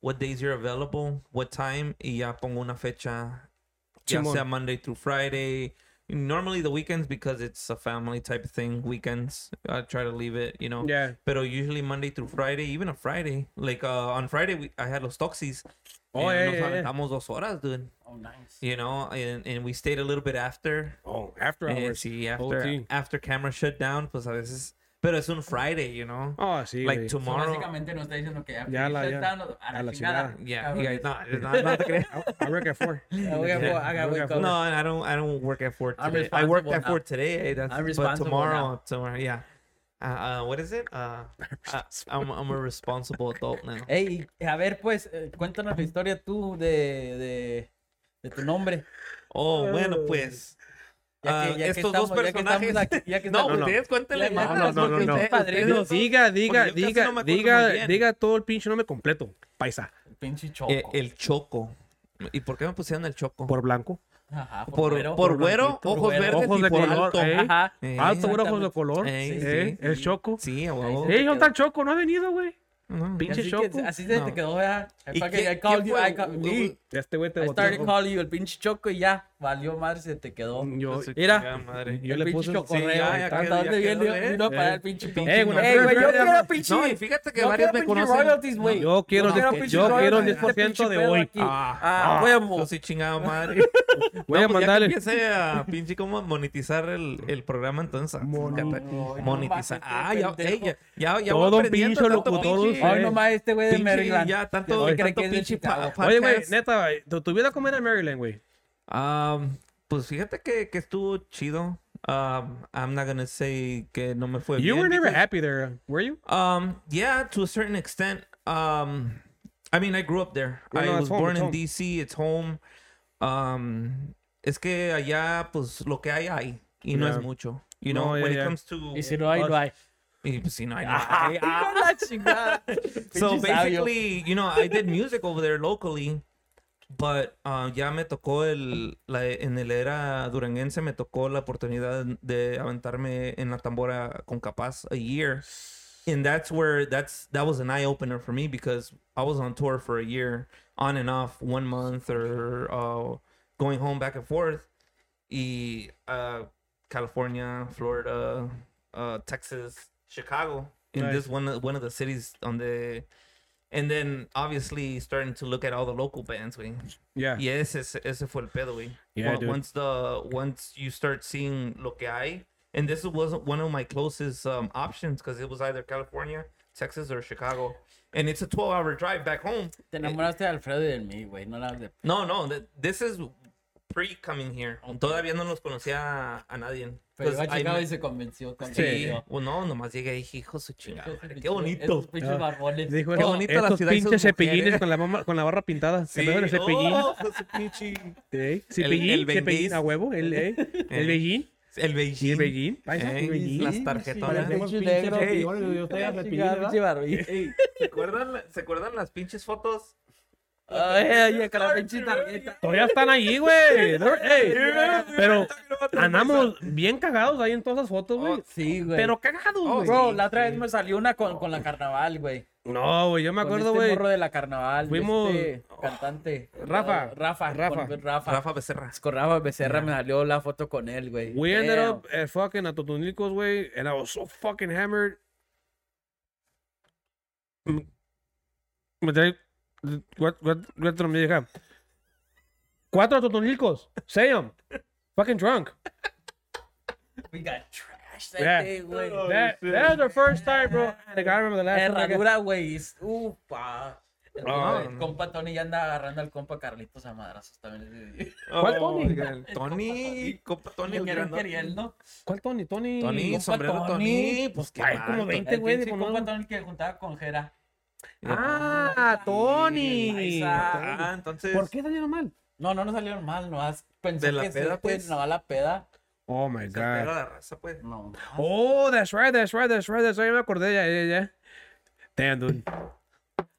what days you're available, what time, y ya pongo una fecha, ya Simón. sea Monday through Friday. Normally the weekends because it's a family type of thing. Weekends, I try to leave it, you know. Yeah. Pero usually Monday through Friday, even a Friday. Like uh, on Friday, we, I had los toxis. Oh, and yeah, nos yeah, yeah. aventamos dos horas, dude. Oh, nice. You know, and, and we stayed a little bit after. Oh, after And hours. sí, after, OT. after camera shut down, pues a veces. Pero es un Friday, you know. Oh, sí, like güey. So, tomorrow. básicamente nos está diciendo que after Ya la- ya. down, a A la chingada. Yeah, you guys, Cabrones. no, no, no te creas. I work at four. I I Work at. No, I don't. I don't work at four today. I worked at four today. That's, I'm but tomorrow, now. tomorrow, yeah. Uh, uh, what is it? Uh, uh, I'm I'm a responsible adult now. Ey, a ver, pues, eh, cuéntanos la historia tú de, de, de tu nombre. Oh, bueno, pues. Ya ah, que- ya que estos dos estamos- ya que estamos personajes. aquí- ya que no, estamos- ustedes cuéntenle Ya- ya- más. no, no, no, no. Padrinos. Diga, diga, diga, no diga, diga todo el pinche nombre completo. Paisa. El pinche choco. Eh, el choco. ¿Y por qué me pusieron el choco? Por blanco. Ajá, por, güero, por por güero, blanquito, ojos güero. verdes Ojos y de por color, alto. eh. Ajá. Eh, Alto, güero, ojos de color. Eh, el choco. Sí, a Ahí huevo. sí. Ey, ¿dónde está el choco? No ha venido, güey. No. Pinche Así, choco. que, así se No. te quedó, ¿verdad? I, ¿Y quién- I called you, fue? I, call- Uy, Este güey te I started calling you el pinche choco y ya, valió madre, se te quedó. Yo, Su Mira. madre. yo el le pinche puse. chocorreo. Sí, ya, ya ¿Hasta quedó, dónde ya viene? quedó, ¿eh? Vino para Eh. el pinche Eh, pinche. Ey, güey, yo pero- quiero pinche. No, y fíjate que yo varios quiero me conocen. royalties, güey. Yo quiero, quiero yo pinche quiero el royalties de 10% este de hoy. Ah, Ah, Yo huevo. sí chingada madre. Voy a No, pues ya que mandarle. empiece a pinche cómo monetizar el, el programa entonces. Monetizar. No, no, Ah, ya, ya, ya, ya Todo voy un pinche locutor Hoy nomás este güey de Maryland. Ya, tanto, Ya pinche Oye, güey, neta, güey, tu, tu vida cómo era en Maryland, güey. Um, pues fíjate que, que estuvo chido. Um, I'm not gonna say que no me fue You bien were never because- happy there, were you? Um, yeah, to a certain extent. Um, I mean, I grew up there. Yeah, I no, was home, born in home. DC. It's home. Um, es que allá, pues, lo que hay hay y no Yeah. es mucho. You know, No, yeah, when yeah. it comes to Y si no hay, no hay. y, pues, si no hay, no Ah, hay. chingada. so basically, you know, I did music over there locally, but uh, ya me tocó el, la, en el era duranguense me tocó la oportunidad de aventarme en la tambora con Capaz a year. And that's where that's that was an eye opener for me because I was on tour for a year, on and off, one month or uh, going home back and forth. Y uh, California, Florida, uh, Texas, Chicago. In Nice. this one one of the cities on the And then obviously starting to look at all the local bands, güey. Yeah. Y ese, ese fue el pedo, güey. Yeah, Wa- dude. Once the once you start seeing lo que hay, and this wasn't one of my closest um, options because it was either California, Texas, or Chicago, and it's a 12-hour drive back home. Te enamoraste de Alfredo y de mí, güey. No la de. No, no, this is pre coming here. Todavía no los conocía a nadie. Pero 'Cause iba a I Chicago met- y se convenció. Sí, convenció. o no, nomás llegué y dije, hijo su chingada. Pinches- Qué bonito. esos pinches barbones. Dijo, Qué "Estos- bonita la estos ciudad pinches cepillines mujeres". con la, mama- con la barra pintada. Sí, Sí. El cepillín. oh, pinche- Sí, Cepillín, el cepillín Benguis. a huevo. El, eh, el bellín. El Beijing. El. Paisa, el bellín. las tarjetonas. Cepillín, ¿verdad? Ey, ¿se, acuerdan, ¿Se acuerdan las pinches fotos? Ay, ay, con la pinche tarjeta. Todavía están ahí, güey. Ey, Pero andamos bien cagados ahí en todas esas fotos, güey. Sí, güey. Pero cagados, Oh, güey. Bro, la otra vez me salió una con, con la carnaval, güey. No, güey, yo me acuerdo, este güey. morro de la carnaval. Fuimos- Este cantante. Rafa. Uh, Rafa. Rafa. Con Rafa. Rafa Becerra. Con Rafa Becerra me salió la foto con él, güey. We ended Damn. up at fucking Atotonicos, güey, and I was so fucking hammered. Mm. Me trae cuatro, Atotonicos. Say 'em. Fucking drunk. We got trash that Yeah. day, güey. That, that's the first time, bro. I remember the last Herradura, güey. es- Ufa. El, el compa Tony ya anda agarrando al compa Carlitos a madrazos también. ¿Cuál Tony? Tony, compa Tony, el ¿no? ¿Cuál Tony? Tony. Tony, sombrero Tony. Tony, pues qué Ay, mal, como Tony. 20 El güey con compa Tony que juntaba con Jera. Ah, Tony. Ah, entonces. ¿Por qué salieron mal? No, no nos salieron mal, nomás pensé ¿De la que peda, este, pues? no, la peda. Oh my god. la raza, pues. No. Oh, that's right, that's right, that's right, that's right. Ya me acordé, ya, ya, ya. Damn, dude.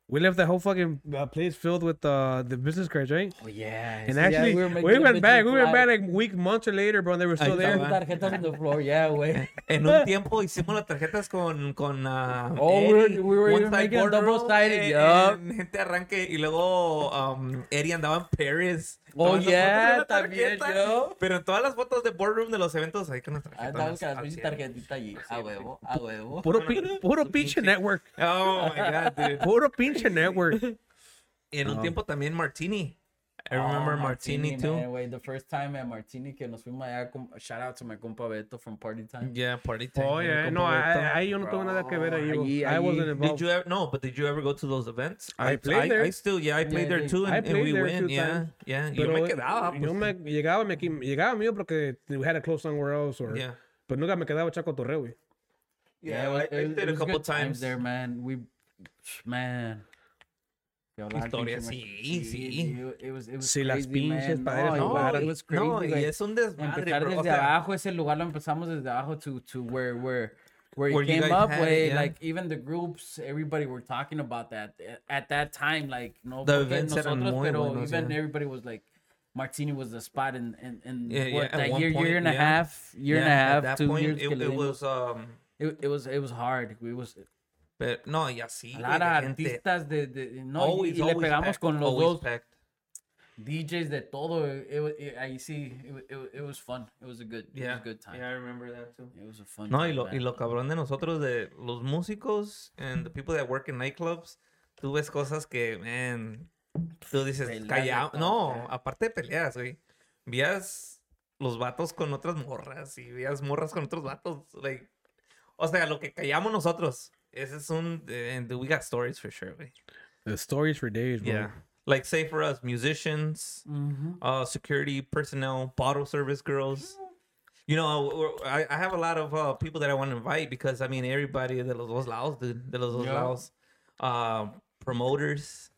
We left the whole fucking uh, place filled with uh, the business cards, right? Oh, yeah. And Sí, actually, were we, making the went back. We went back like week, months later, bro. and They were still there. estaba. Tarjetas on the floor, yeah, güey. En un tiempo hicimos las tarjetas con, con ah, Oh, we were- we were one even side making double-sided, en- gente arranque y luego um, Eddie andaba en Paris. Oh, yeah, la también tarjeta. yo. Pero en todas las fotos de boardroom de los eventos ahí con las Ah, tarjetas. Estamos con pinches cien. tarjetitas allí. A huevo, a huevo. Puro, pi- puro pinche network. Oh my god, dude. Puro pinche network. Y en un tiempo también Martini. I Oh, remember ah, Martini, too. man, güey, the first time at Martini que nos fuimos allá, com- shout out to my compa Beto from Party Time. Yeah, party time. Oh, eh. yeah. Compa No, Beto. I- ahí yo no tuve nada que ver ahí. bro. Ahí- I wasn't involved. Did you ever no? But did you ever go to those events? I played there. I, still, yeah, I played Yeah, there yeah. too, and, I and played we there a went. few Yeah, times. yeah. Yo Pero me quedaba. yo pues. me llegaba, me, qui- llegaba mío porque we had to close somewhere else. Or, Yeah. Pero nunca me quedaba chaco torreo, güey. Yeah, it was- I, I it was- did it a was couple good times. there, man. We, man. Que hablar Historia, pinche sí, Mar- sí. It was, it was Sí, las pinches man. paredes No, jugaran. it was crazy, no, y es un desmadre, Empezar bro. desde o sea, abajo, ese lugar lo empezamos desde abajo to, to where, where, where, Where it you came guys up, had it, way, yeah. like even the groups, everybody were talking about that at that time, like no, The porque events eran nosotros, muy pero buenos, even yeah. everybody was like, Martini was the spot in, in, in Yeah, yeah, what, at that year, point, year and a half, year and a yeah, at half, that two point, years. it, it was um, it, it was, it was hard. It was pero no, y así. a güey, artistas de, de no, y- Always, y, le always pegamos packed, con los dos packed. DJs de todo. It, wa- it, ahí sí, it, it, it was fun. It was a good, it was Yeah, a good time. yeah, I remember that too. It was a fun No, y time, lo, y lo cabrón de nosotros, de los músicos and the people that work in nightclubs, tú ves cosas que, man, tú dices, callado. No, yeah. aparte de peleas, güey. Vías los vatos con otras morras y vías morras con otros vatos. Like, o sea, lo que callamos nosotros. Ese es un. And we got stories for sure, güey. The stories for days, bro. Yeah. Like, say for us, musicians, Mhm. uh, security personnel, bottle service girls. You know, I, I have a lot of uh, people that I want to invite because I mean everybody de los dos lados, dude, de los dos Yeah. lados. Uh, promoters.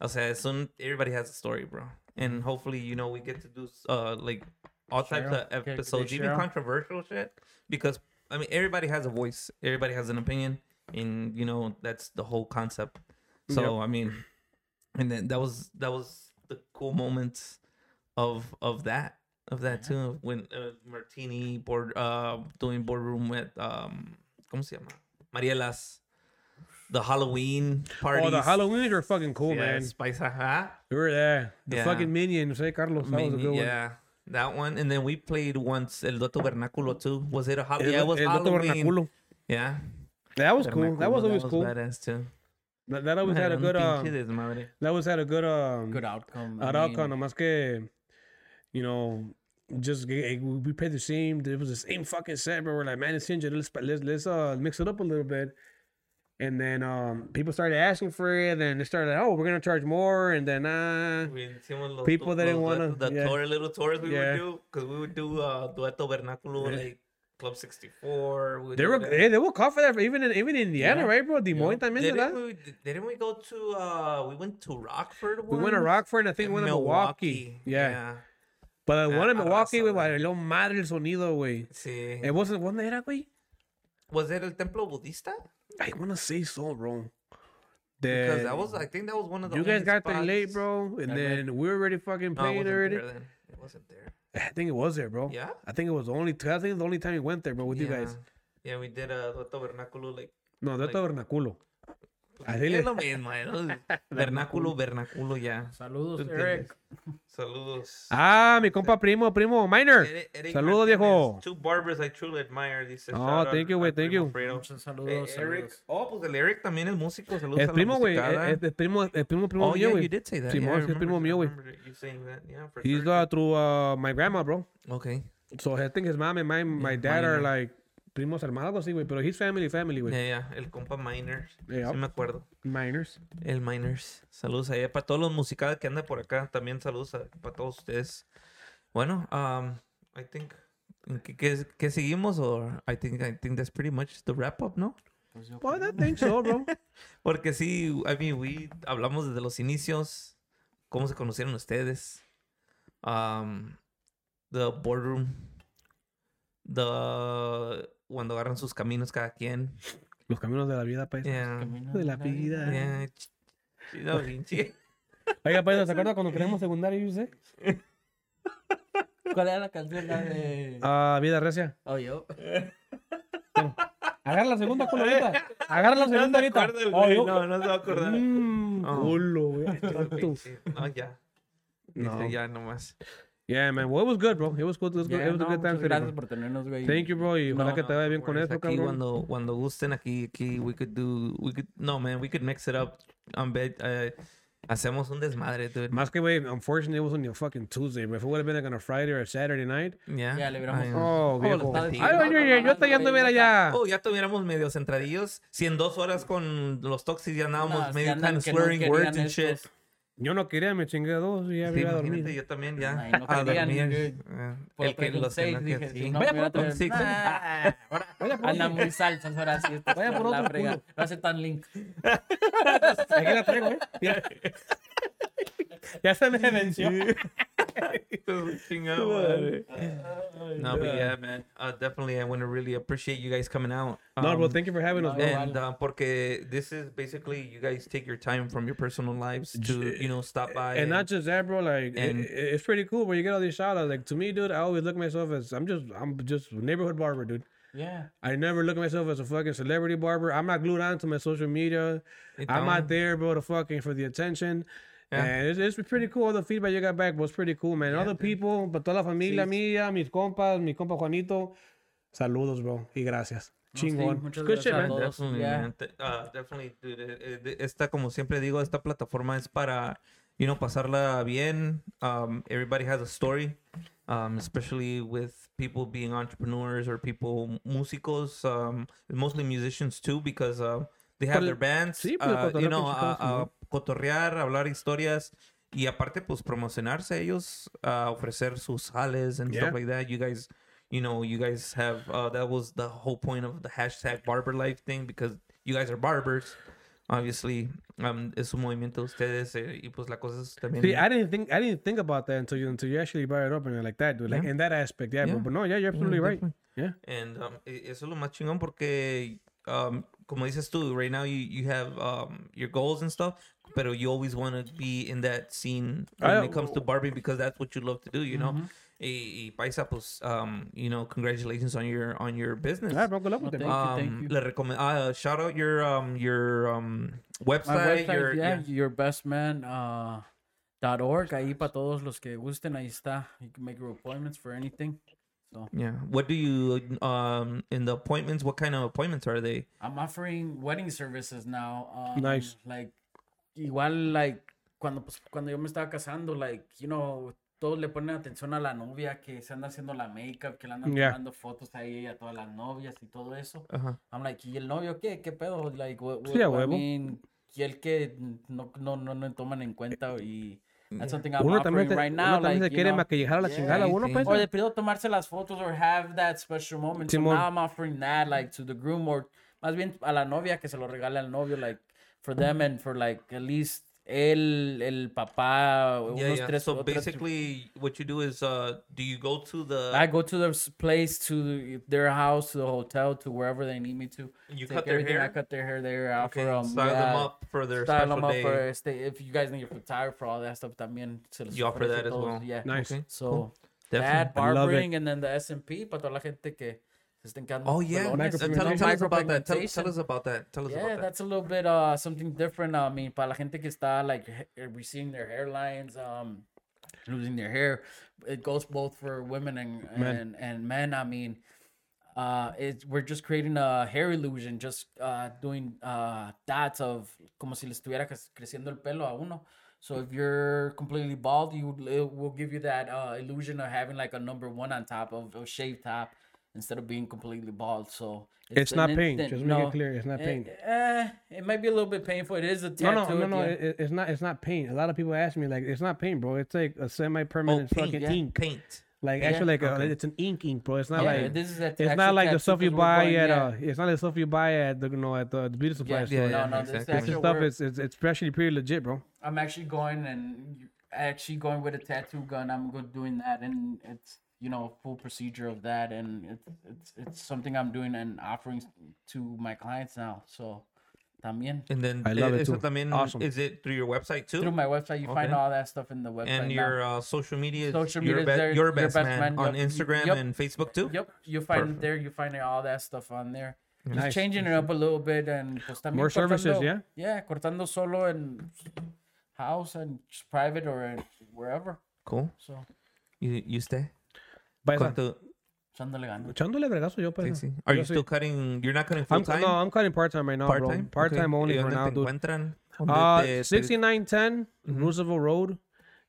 O sea, es un, everybody has a story, bro. And hopefully, you know, we get to do uh like all types Share 'em. of Que- que episodes, even controversial shit, because I mean everybody has a voice, everybody has an opinion, and you know that's the whole concept. So I mean, and then that was that was the cool moments of of that of that too when uh, Martini board uh doing boardroom with um ¿cómo se llama? Marielas the Halloween parties Oh, the Halloweens are fucking cool, yeah, man. Spice huh? We were there. The Yeah. fucking minions, hey, Carlos. That was a good one. yeah that one and then we played once El Doto Vernáculo too was it a Halloween yeah it was el Doto Halloween Vernaculo. yeah That was cool. That was Vernáculo, always cool. badass too That, that always had a good, um, desmadre. that always had a good, um, Good outcome. Ad I outcome, mean, nomás que, you know, just we we played the same. It was the same fucking set, but we're like, man, it's changing. Let's let's let's uh mix it up a little bit. And then um people started asking for it, and they started, oh, we're gonna charge more, and then uh We hicimos los- People that didn't wanna- duetos, the yeah. tour, little tours we Yeah. would do, because we would do uh, dueto vernáculo Yeah. like Club 64. we they were hey, they will call for that even in even in Indiana, Yeah. right, bro? Des Moines también, Didn't we, didn't we go to uh we went to Rockford We went to? Rockford, and I think we went to Milwaukee. Yeah. yeah. But the one in Ah, Milwaukee, arrasa, güey, valió madre el sonido, güey. Sí. It wasn't, ¿dónde era, güey? Was it el templo budista? I wanna say so, bro. Because The- that was I think that was one of the you guys got there late, bro, and I then we were already fucking No, playing wasn't already. there then. It wasn't there. I think it was there, bro. Yeah? I think it was the only. I think the only time we went there, bro, with you guys. Yeah, we did uh, a dueto vernáculo like No, de Like- Tabernaculo. Así es lo mismo, eh, ¿no? vernáculo, vernáculo ya. Saludos, ¿Tú Eric. Saludos. Ah, mi compa primo, primo, Minor. Saludos, viejo. Two barbers I truly admire, dice. Oh, thank you, güey, thank you. Muchos Eh, saludos. Eric, saludos. oh, pues el Eric también es músico. Saludos Es primo, güey. musicada. Es, es primo, es primo, primo Oh, mío, güey. you did say that. Simón, yeah, sí, es primo mío, güey. He's sure. uh, through uh, my grandma, bro. Okay. So I think his mom and my, my dad are like primos hermanos, algo así, güey. Pero he's family, family, güey. Yeah, yeah, el compa Miners. Yeah. Sí me acuerdo. Minors. El Miners. Saludos ahí para todos los musicales que andan por acá. También saludos a- para todos ustedes. Bueno, um, I think ¿en ¿qué, qué, qué seguimos? Or I think I think that's pretty much the wrap up, ¿no? Pues yo Well, I think so, bro. Porque sí, I mean, we hablamos desde los inicios, cómo se conocieron ustedes, um, the boardroom, the cuando agarran sus caminos cada quien. Los caminos de la vida, paisa. Yeah, Camino De la vida. yeah, chido. Oiga, paisa, ¿se acuerda cuando queríamos secundario, yo sé? ¿Cuál era la canción? La de. Ah, vida recia. Oh, yo. Agarra la segunda, culo, ahorita. Agarra la segunda, ahorita. acuerda el Oh, yo- no, no se va a acordar. Mm, Oh. culo, güey. No, ya. No. Dice, ya nomás. Yeah, man. Well, it was good, bro. It was good. It was, good. Yeah, It was no, a good time. today, gracias bro. por tenernos, güey. Thank you, bro. Y ojalá No, que te No, vaya no bien con eso, Aquí cabrón. cuando, cuando gusten, aquí, aquí, we could do, we could, no, man, we could mix it up. On bed, uh, hacemos un desmadre, dude. Más que, güey, unfortunately, it was on a fucking Tuesday. But if it would have been like on a Friday or a Saturday night. Ya. Ya, le hubiéramos- Oh, viejo. Ay, diciendo. oye, oye, yo te ya anduviera ya. Oh, ya tuviéramos medio centradillos. Si en dos horas con los toxics ya andábamos medio kind of no querían words and shit. Yo no quería, me chingué a dos y ya Sí, iba a imagínate, dormir. yo también ya. Ay, no a dormir. Eh, Por el que los seis, dije, que- si sí. no, Vaya por traído- Six, Ah, ahora Vaya por Anda otro. muy salsas ahora sí. esto Vaya por la otro frega. No hace tan link. Aquí la traigo, ¿eh? Mira. ya se me venció. Chingada madre. No, but yeah, man. Uh, definitely, I want to really appreciate you guys coming out. No, bro, Um, thank you for having us, no, bro. And uh, porque this is basically you guys take your time from your personal lives to you know stop by And not just that, bro. Like, and- it- it's pretty cool where you get all these shout outs. Like, to me, dude, I always look at myself as I'm just, I'm just neighborhood barber, dude. Yeah. I never look at myself as a fucking celebrity barber. I'm not glued on to my social media. I'm not there, bro, to fucking for the attention. Yeah. And it's, it's pretty cool. All the feedback you got back was pretty cool, man. All the people, but toda la familia mía, mis compas, mi compa Juanito. Saludos, bro. Y gracias. sí, Chingón. muchas Good shit, gracias a man. todos. Definitely, yeah. uh, definitely, dude. eh, eh, Esta, como siempre digo, esta plataforma es para, you know, pasarla bien. Um, everybody has a story, um, especially with people being entrepreneurs or people músicos, um, mostly musicians too, because uh, they have Por their bands. sí, pues, uh, you know, cotorrear, hablar historias. Y aparte, pues, promocionarse ellos, a ofrecer sus jales and Yeah. stuff like that. You guys, you know, you guys have, uh, that was the whole point of the hashtag barber life thing because you guys are barbers. Obviously, um, es un movimiento de ustedes eh, y pues la cosa es también. See, I didn't think I didn't think about that until you until you actually brought it up and like that, dude. Like Yeah. in that aspect, yeah. Yeah. But no, yeah, you're absolutely right. definitely. Yeah. And um, e- eso es lo más chingón porque, um, como dices tú, right now you, you have um, your goals and stuff, pero you always want to be in that scene when I- it comes to barbing because that's what you love to do, you know. Mm-hmm. Y, y Paisa, pues, um, you know, congratulations on your on your business. All right, bro. Good luck with Well, it, thank bro. you, thank Um, you. le recomiendo. Uh, shout out your um your um website. My website, your, yeah, yourbestman uh, dot org. Ahí para todos los que gusten, ahí está. You can make your appointments for anything. So Yeah. What do you um in the appointments? What kind of appointments are they? I'm offering wedding services now. Um, Nice. Like, igual, like, cuando, pues, cuando yo me estaba casando, like, you know, todos le ponen atención a la novia que se anda haciendo la makeup, que le andan Yeah. tomando fotos ahí a todas las novias y todo eso. Uh-huh. I'm like, ¿y el novio qué? ¿Qué pedo? Like, what, Sí, a what- I huevo. mean, y el que no, no, no, no toman en cuenta y that's something I'm Uno offering también, se, right uno now. también like, se quiere know. maquillajar a la Yeah. chingada. Uno pues. Or de perdido tomarse las fotos or have that special moment. So now I'm offering that like to the groom or más bien a la novia que se lo regale al novio like for them and for like at least él, el papá, Yeah, unos yeah. tres So otros- basically, what you do is, uh, do you go to the? I go to their place, to their house, to the hotel, to wherever they need me to. You Take cut their everything. I cut their hair there. I okay, offer 'em, style them up for their style special them up day. for stay. If you guys need a photographer, all that stuff también. Se les You offer ofrece that as todo, well. Yeah. Nice. Okay, So cool. that Definitely. I love it. barbering and then the SMP para toda la gente que se estén quedando. Oh yeah, pelones. Uh, tell, tell us about that. Tell, tell us about that. Tell us Yeah, about that. that's a little bit uh something different. I mean, para la gente que está like he- receiving their hairlines, um, losing their hair, it goes both for women and Men. and and men. I mean, uh, it's we're just creating a hair illusion, just uh doing uh dots of como si le estuviera cre- creciendo el pelo a uno. So if you're completely bald, you it will give you that uh, illusion of having like a number one on top of a shaved top instead of being completely bald. So It's an not pain. instant- Just make it clear. It's not Eh, pain. eh, it might be a little bit painful. It is a tattoo. no, no, at no. It, it- it's not. It's not pain. A lot of people ask me like, it's not pain, bro. It's like a semi-permanent Oh, paint, fucking yeah. ink. Paint. Like Yeah. actually, like a, it's an ink ink, bro. It's not Yeah, like this is a it's not like the stuff you buy going- at yeah. uh. It's not the stuff you buy at the you know at the, the beauty supply Yeah, store. yeah, no, yeah, no, this exactly. is This stuff is it's, it's actually pretty legit, bro. I'm actually going and actually going with a tattoo gun. I'm go doing that, and it's you know full procedure of that, and it's it's it's something I'm doing and offering to my clients now. So, también And then I love it eso too. también Awesome. is it through your website too? through my website, you find all that stuff in the website. and your uh, social media is Social your, media is be- there, your Your best, Best man, Man, on yep. Instagram Yep. and Facebook too. Yep, you find Perfect. it there. You find all that stuff on there. Just Nice. changing it up a little bit and pues también More services, yeah? Yeah, cortando solo and house and private or wherever. Cool. So, You you stay. Paisa, ¿Cuánto? echándole ganas. echándole vergazo yo, Sí, paisa. sí. Are Yo you sí. still cutting? You're not cutting full I'm, time. no, I'm cutting part time right now, part bro. time. Part time only for now, dude. Encuentran? ¿Dónde Uh, te- te- 6910 Mm-hmm. Roosevelt Road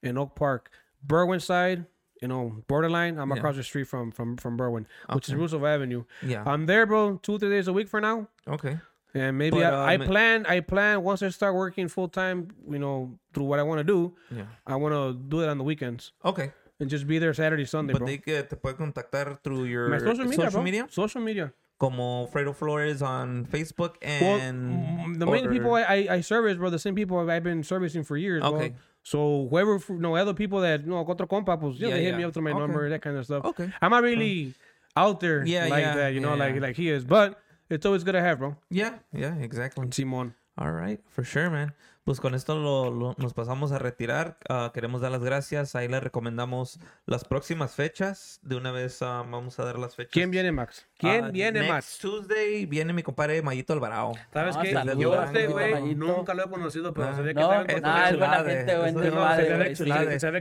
in Oak Park, Berwyn side. You know, borderline. I'm Yeah. across the street from from from Berwyn, which is Roosevelt Avenue. Yeah. I'm there, bro. Two three days a week for now. okay. And maybe But, I, I um, plan. I plan once I start working full time. You know, through what I want to do. Yeah. I want to do it on the weekends Okay. And just be there Saturday, Sunday, But bro. they que te puede contactar through your My social media, bro. media, Social media. como Fredo Flores on Facebook and mm, the main or- people I, I, I service, bro, the same people I've been servicing for years, bro. Okay. So whoever, you know, other people that, you know, otro compa, pues, yeah, Yeah, they hit yeah. me up through my Okay. number, that kind of stuff. Okay. I'm not really out there Yeah, like yeah, that, you know, like like he is. But it's always good to have, bro. Yeah, yeah, exactly. Simon. All right, for sure, man. Pues con esto lo, lo- nos pasamos a retirar. Ah, queremos dar las gracias. Ahí le recomendamos las próximas fechas. De una vez ah, vamos a dar las fechas. ¿Quién viene, Max? ¿Quién Ah, viene, next Max? Tuesday viene mi compadre Mayito Alvarado. ¿Sabes Ah, qué? saludos, Yo a este güey nunca lo he conocido, pero Ah. se ve que No, pues cosas. nada, es buena gente, buen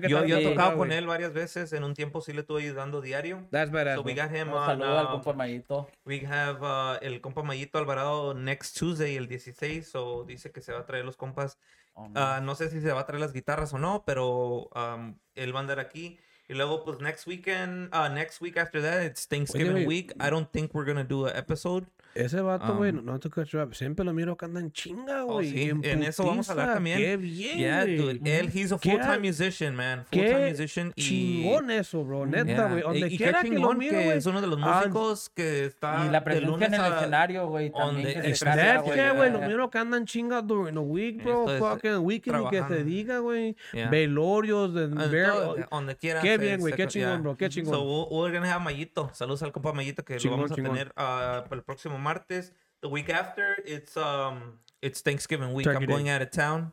Yo, yo he tocado con él varias veces. En un tiempo sí le estuve ayudando diario. That's badass, So we got him on. saludo al uh, compa Mayito. We have uh, el compa Mayito Alvarado next Tuesday, el 16. So dice que se va a traer los compas. Oh, no. Ah, no sé si se va a traer las guitarras o no, pero um, él va a andar aquí. Y luego, pues, next weekend, uh, next week after that, it's Thanksgiving wait. week. I don't think we're gonna do an episode. Ese vato, güey, Um, no, te up. Siempre lo miro que anda en chinga, Oh, güey. sí, en en eso vamos a hablar también. Qué bien, Yeah, dude. Él, he's a full-time musician, man. Qué Full-time musician. Y, Chingón eso, bro. Neta, Yeah. güey. Donde Y- y qué quiera que lo miro, güey. es uno de los Ah, músicos que está Y la presencia lunes en el a- escenario, güey, también That's güey, lo miro que andan chinga during the week, bro. Fucking weekend y que se diga, güey. Yeah. Velorios, todo, donde quiera. Qué bien, güey, qué chingón, yeah. bro, qué chingón. So, we're- gonna have Mayito. Saludos al compa Mayito que lo vamos a tener ah, para el próximo martes. The week after, it's um, it's Thanksgiving week. Turkey I'm going Day. out of town,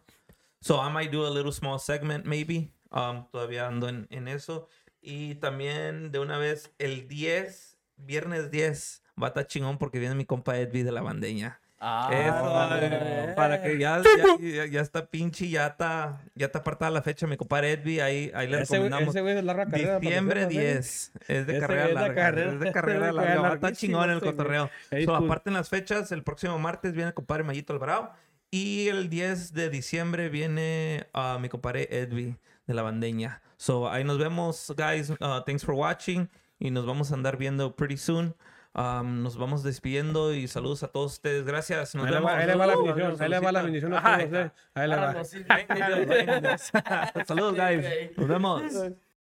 so I might do a little small segment maybe. Um, todavía ando en, en eso. Y también de una vez el 10, viernes 10, va a estar chingón porque viene mi compa Edvi de la bandeña. Ah, Eso, eh. para que ya, ya, ya- ya está pinche, ya está, ya está apartada la fecha, mi compadre Edvi, ahí, ahí le Ese recomendamos. ese güey es larga carrera. Diciembre hacerlo, ¿eh? 10, es de Ese carrera larga, carrera- es de carrera larga, larguísima chingón el ese güey. cotorreo. So, aparten las fechas, el próximo martes viene el compadre Mayito Alvarado y el 10 de diciembre viene ah, mi compadre Edvi de la bandeña. So, ahí nos vemos, guys, Uh, thanks for watching y nos vamos a andar viendo pretty soon. Um, nos vamos despidiendo y saludos a todos ustedes. Gracias. Nos Ahí le vemos. va ahí le va la Saludos, bendición. Ahí le va la saludcita. bendición a Ajá, todos. Ahí le va. Carlos, sí, Saludos, guys. Nos vemos.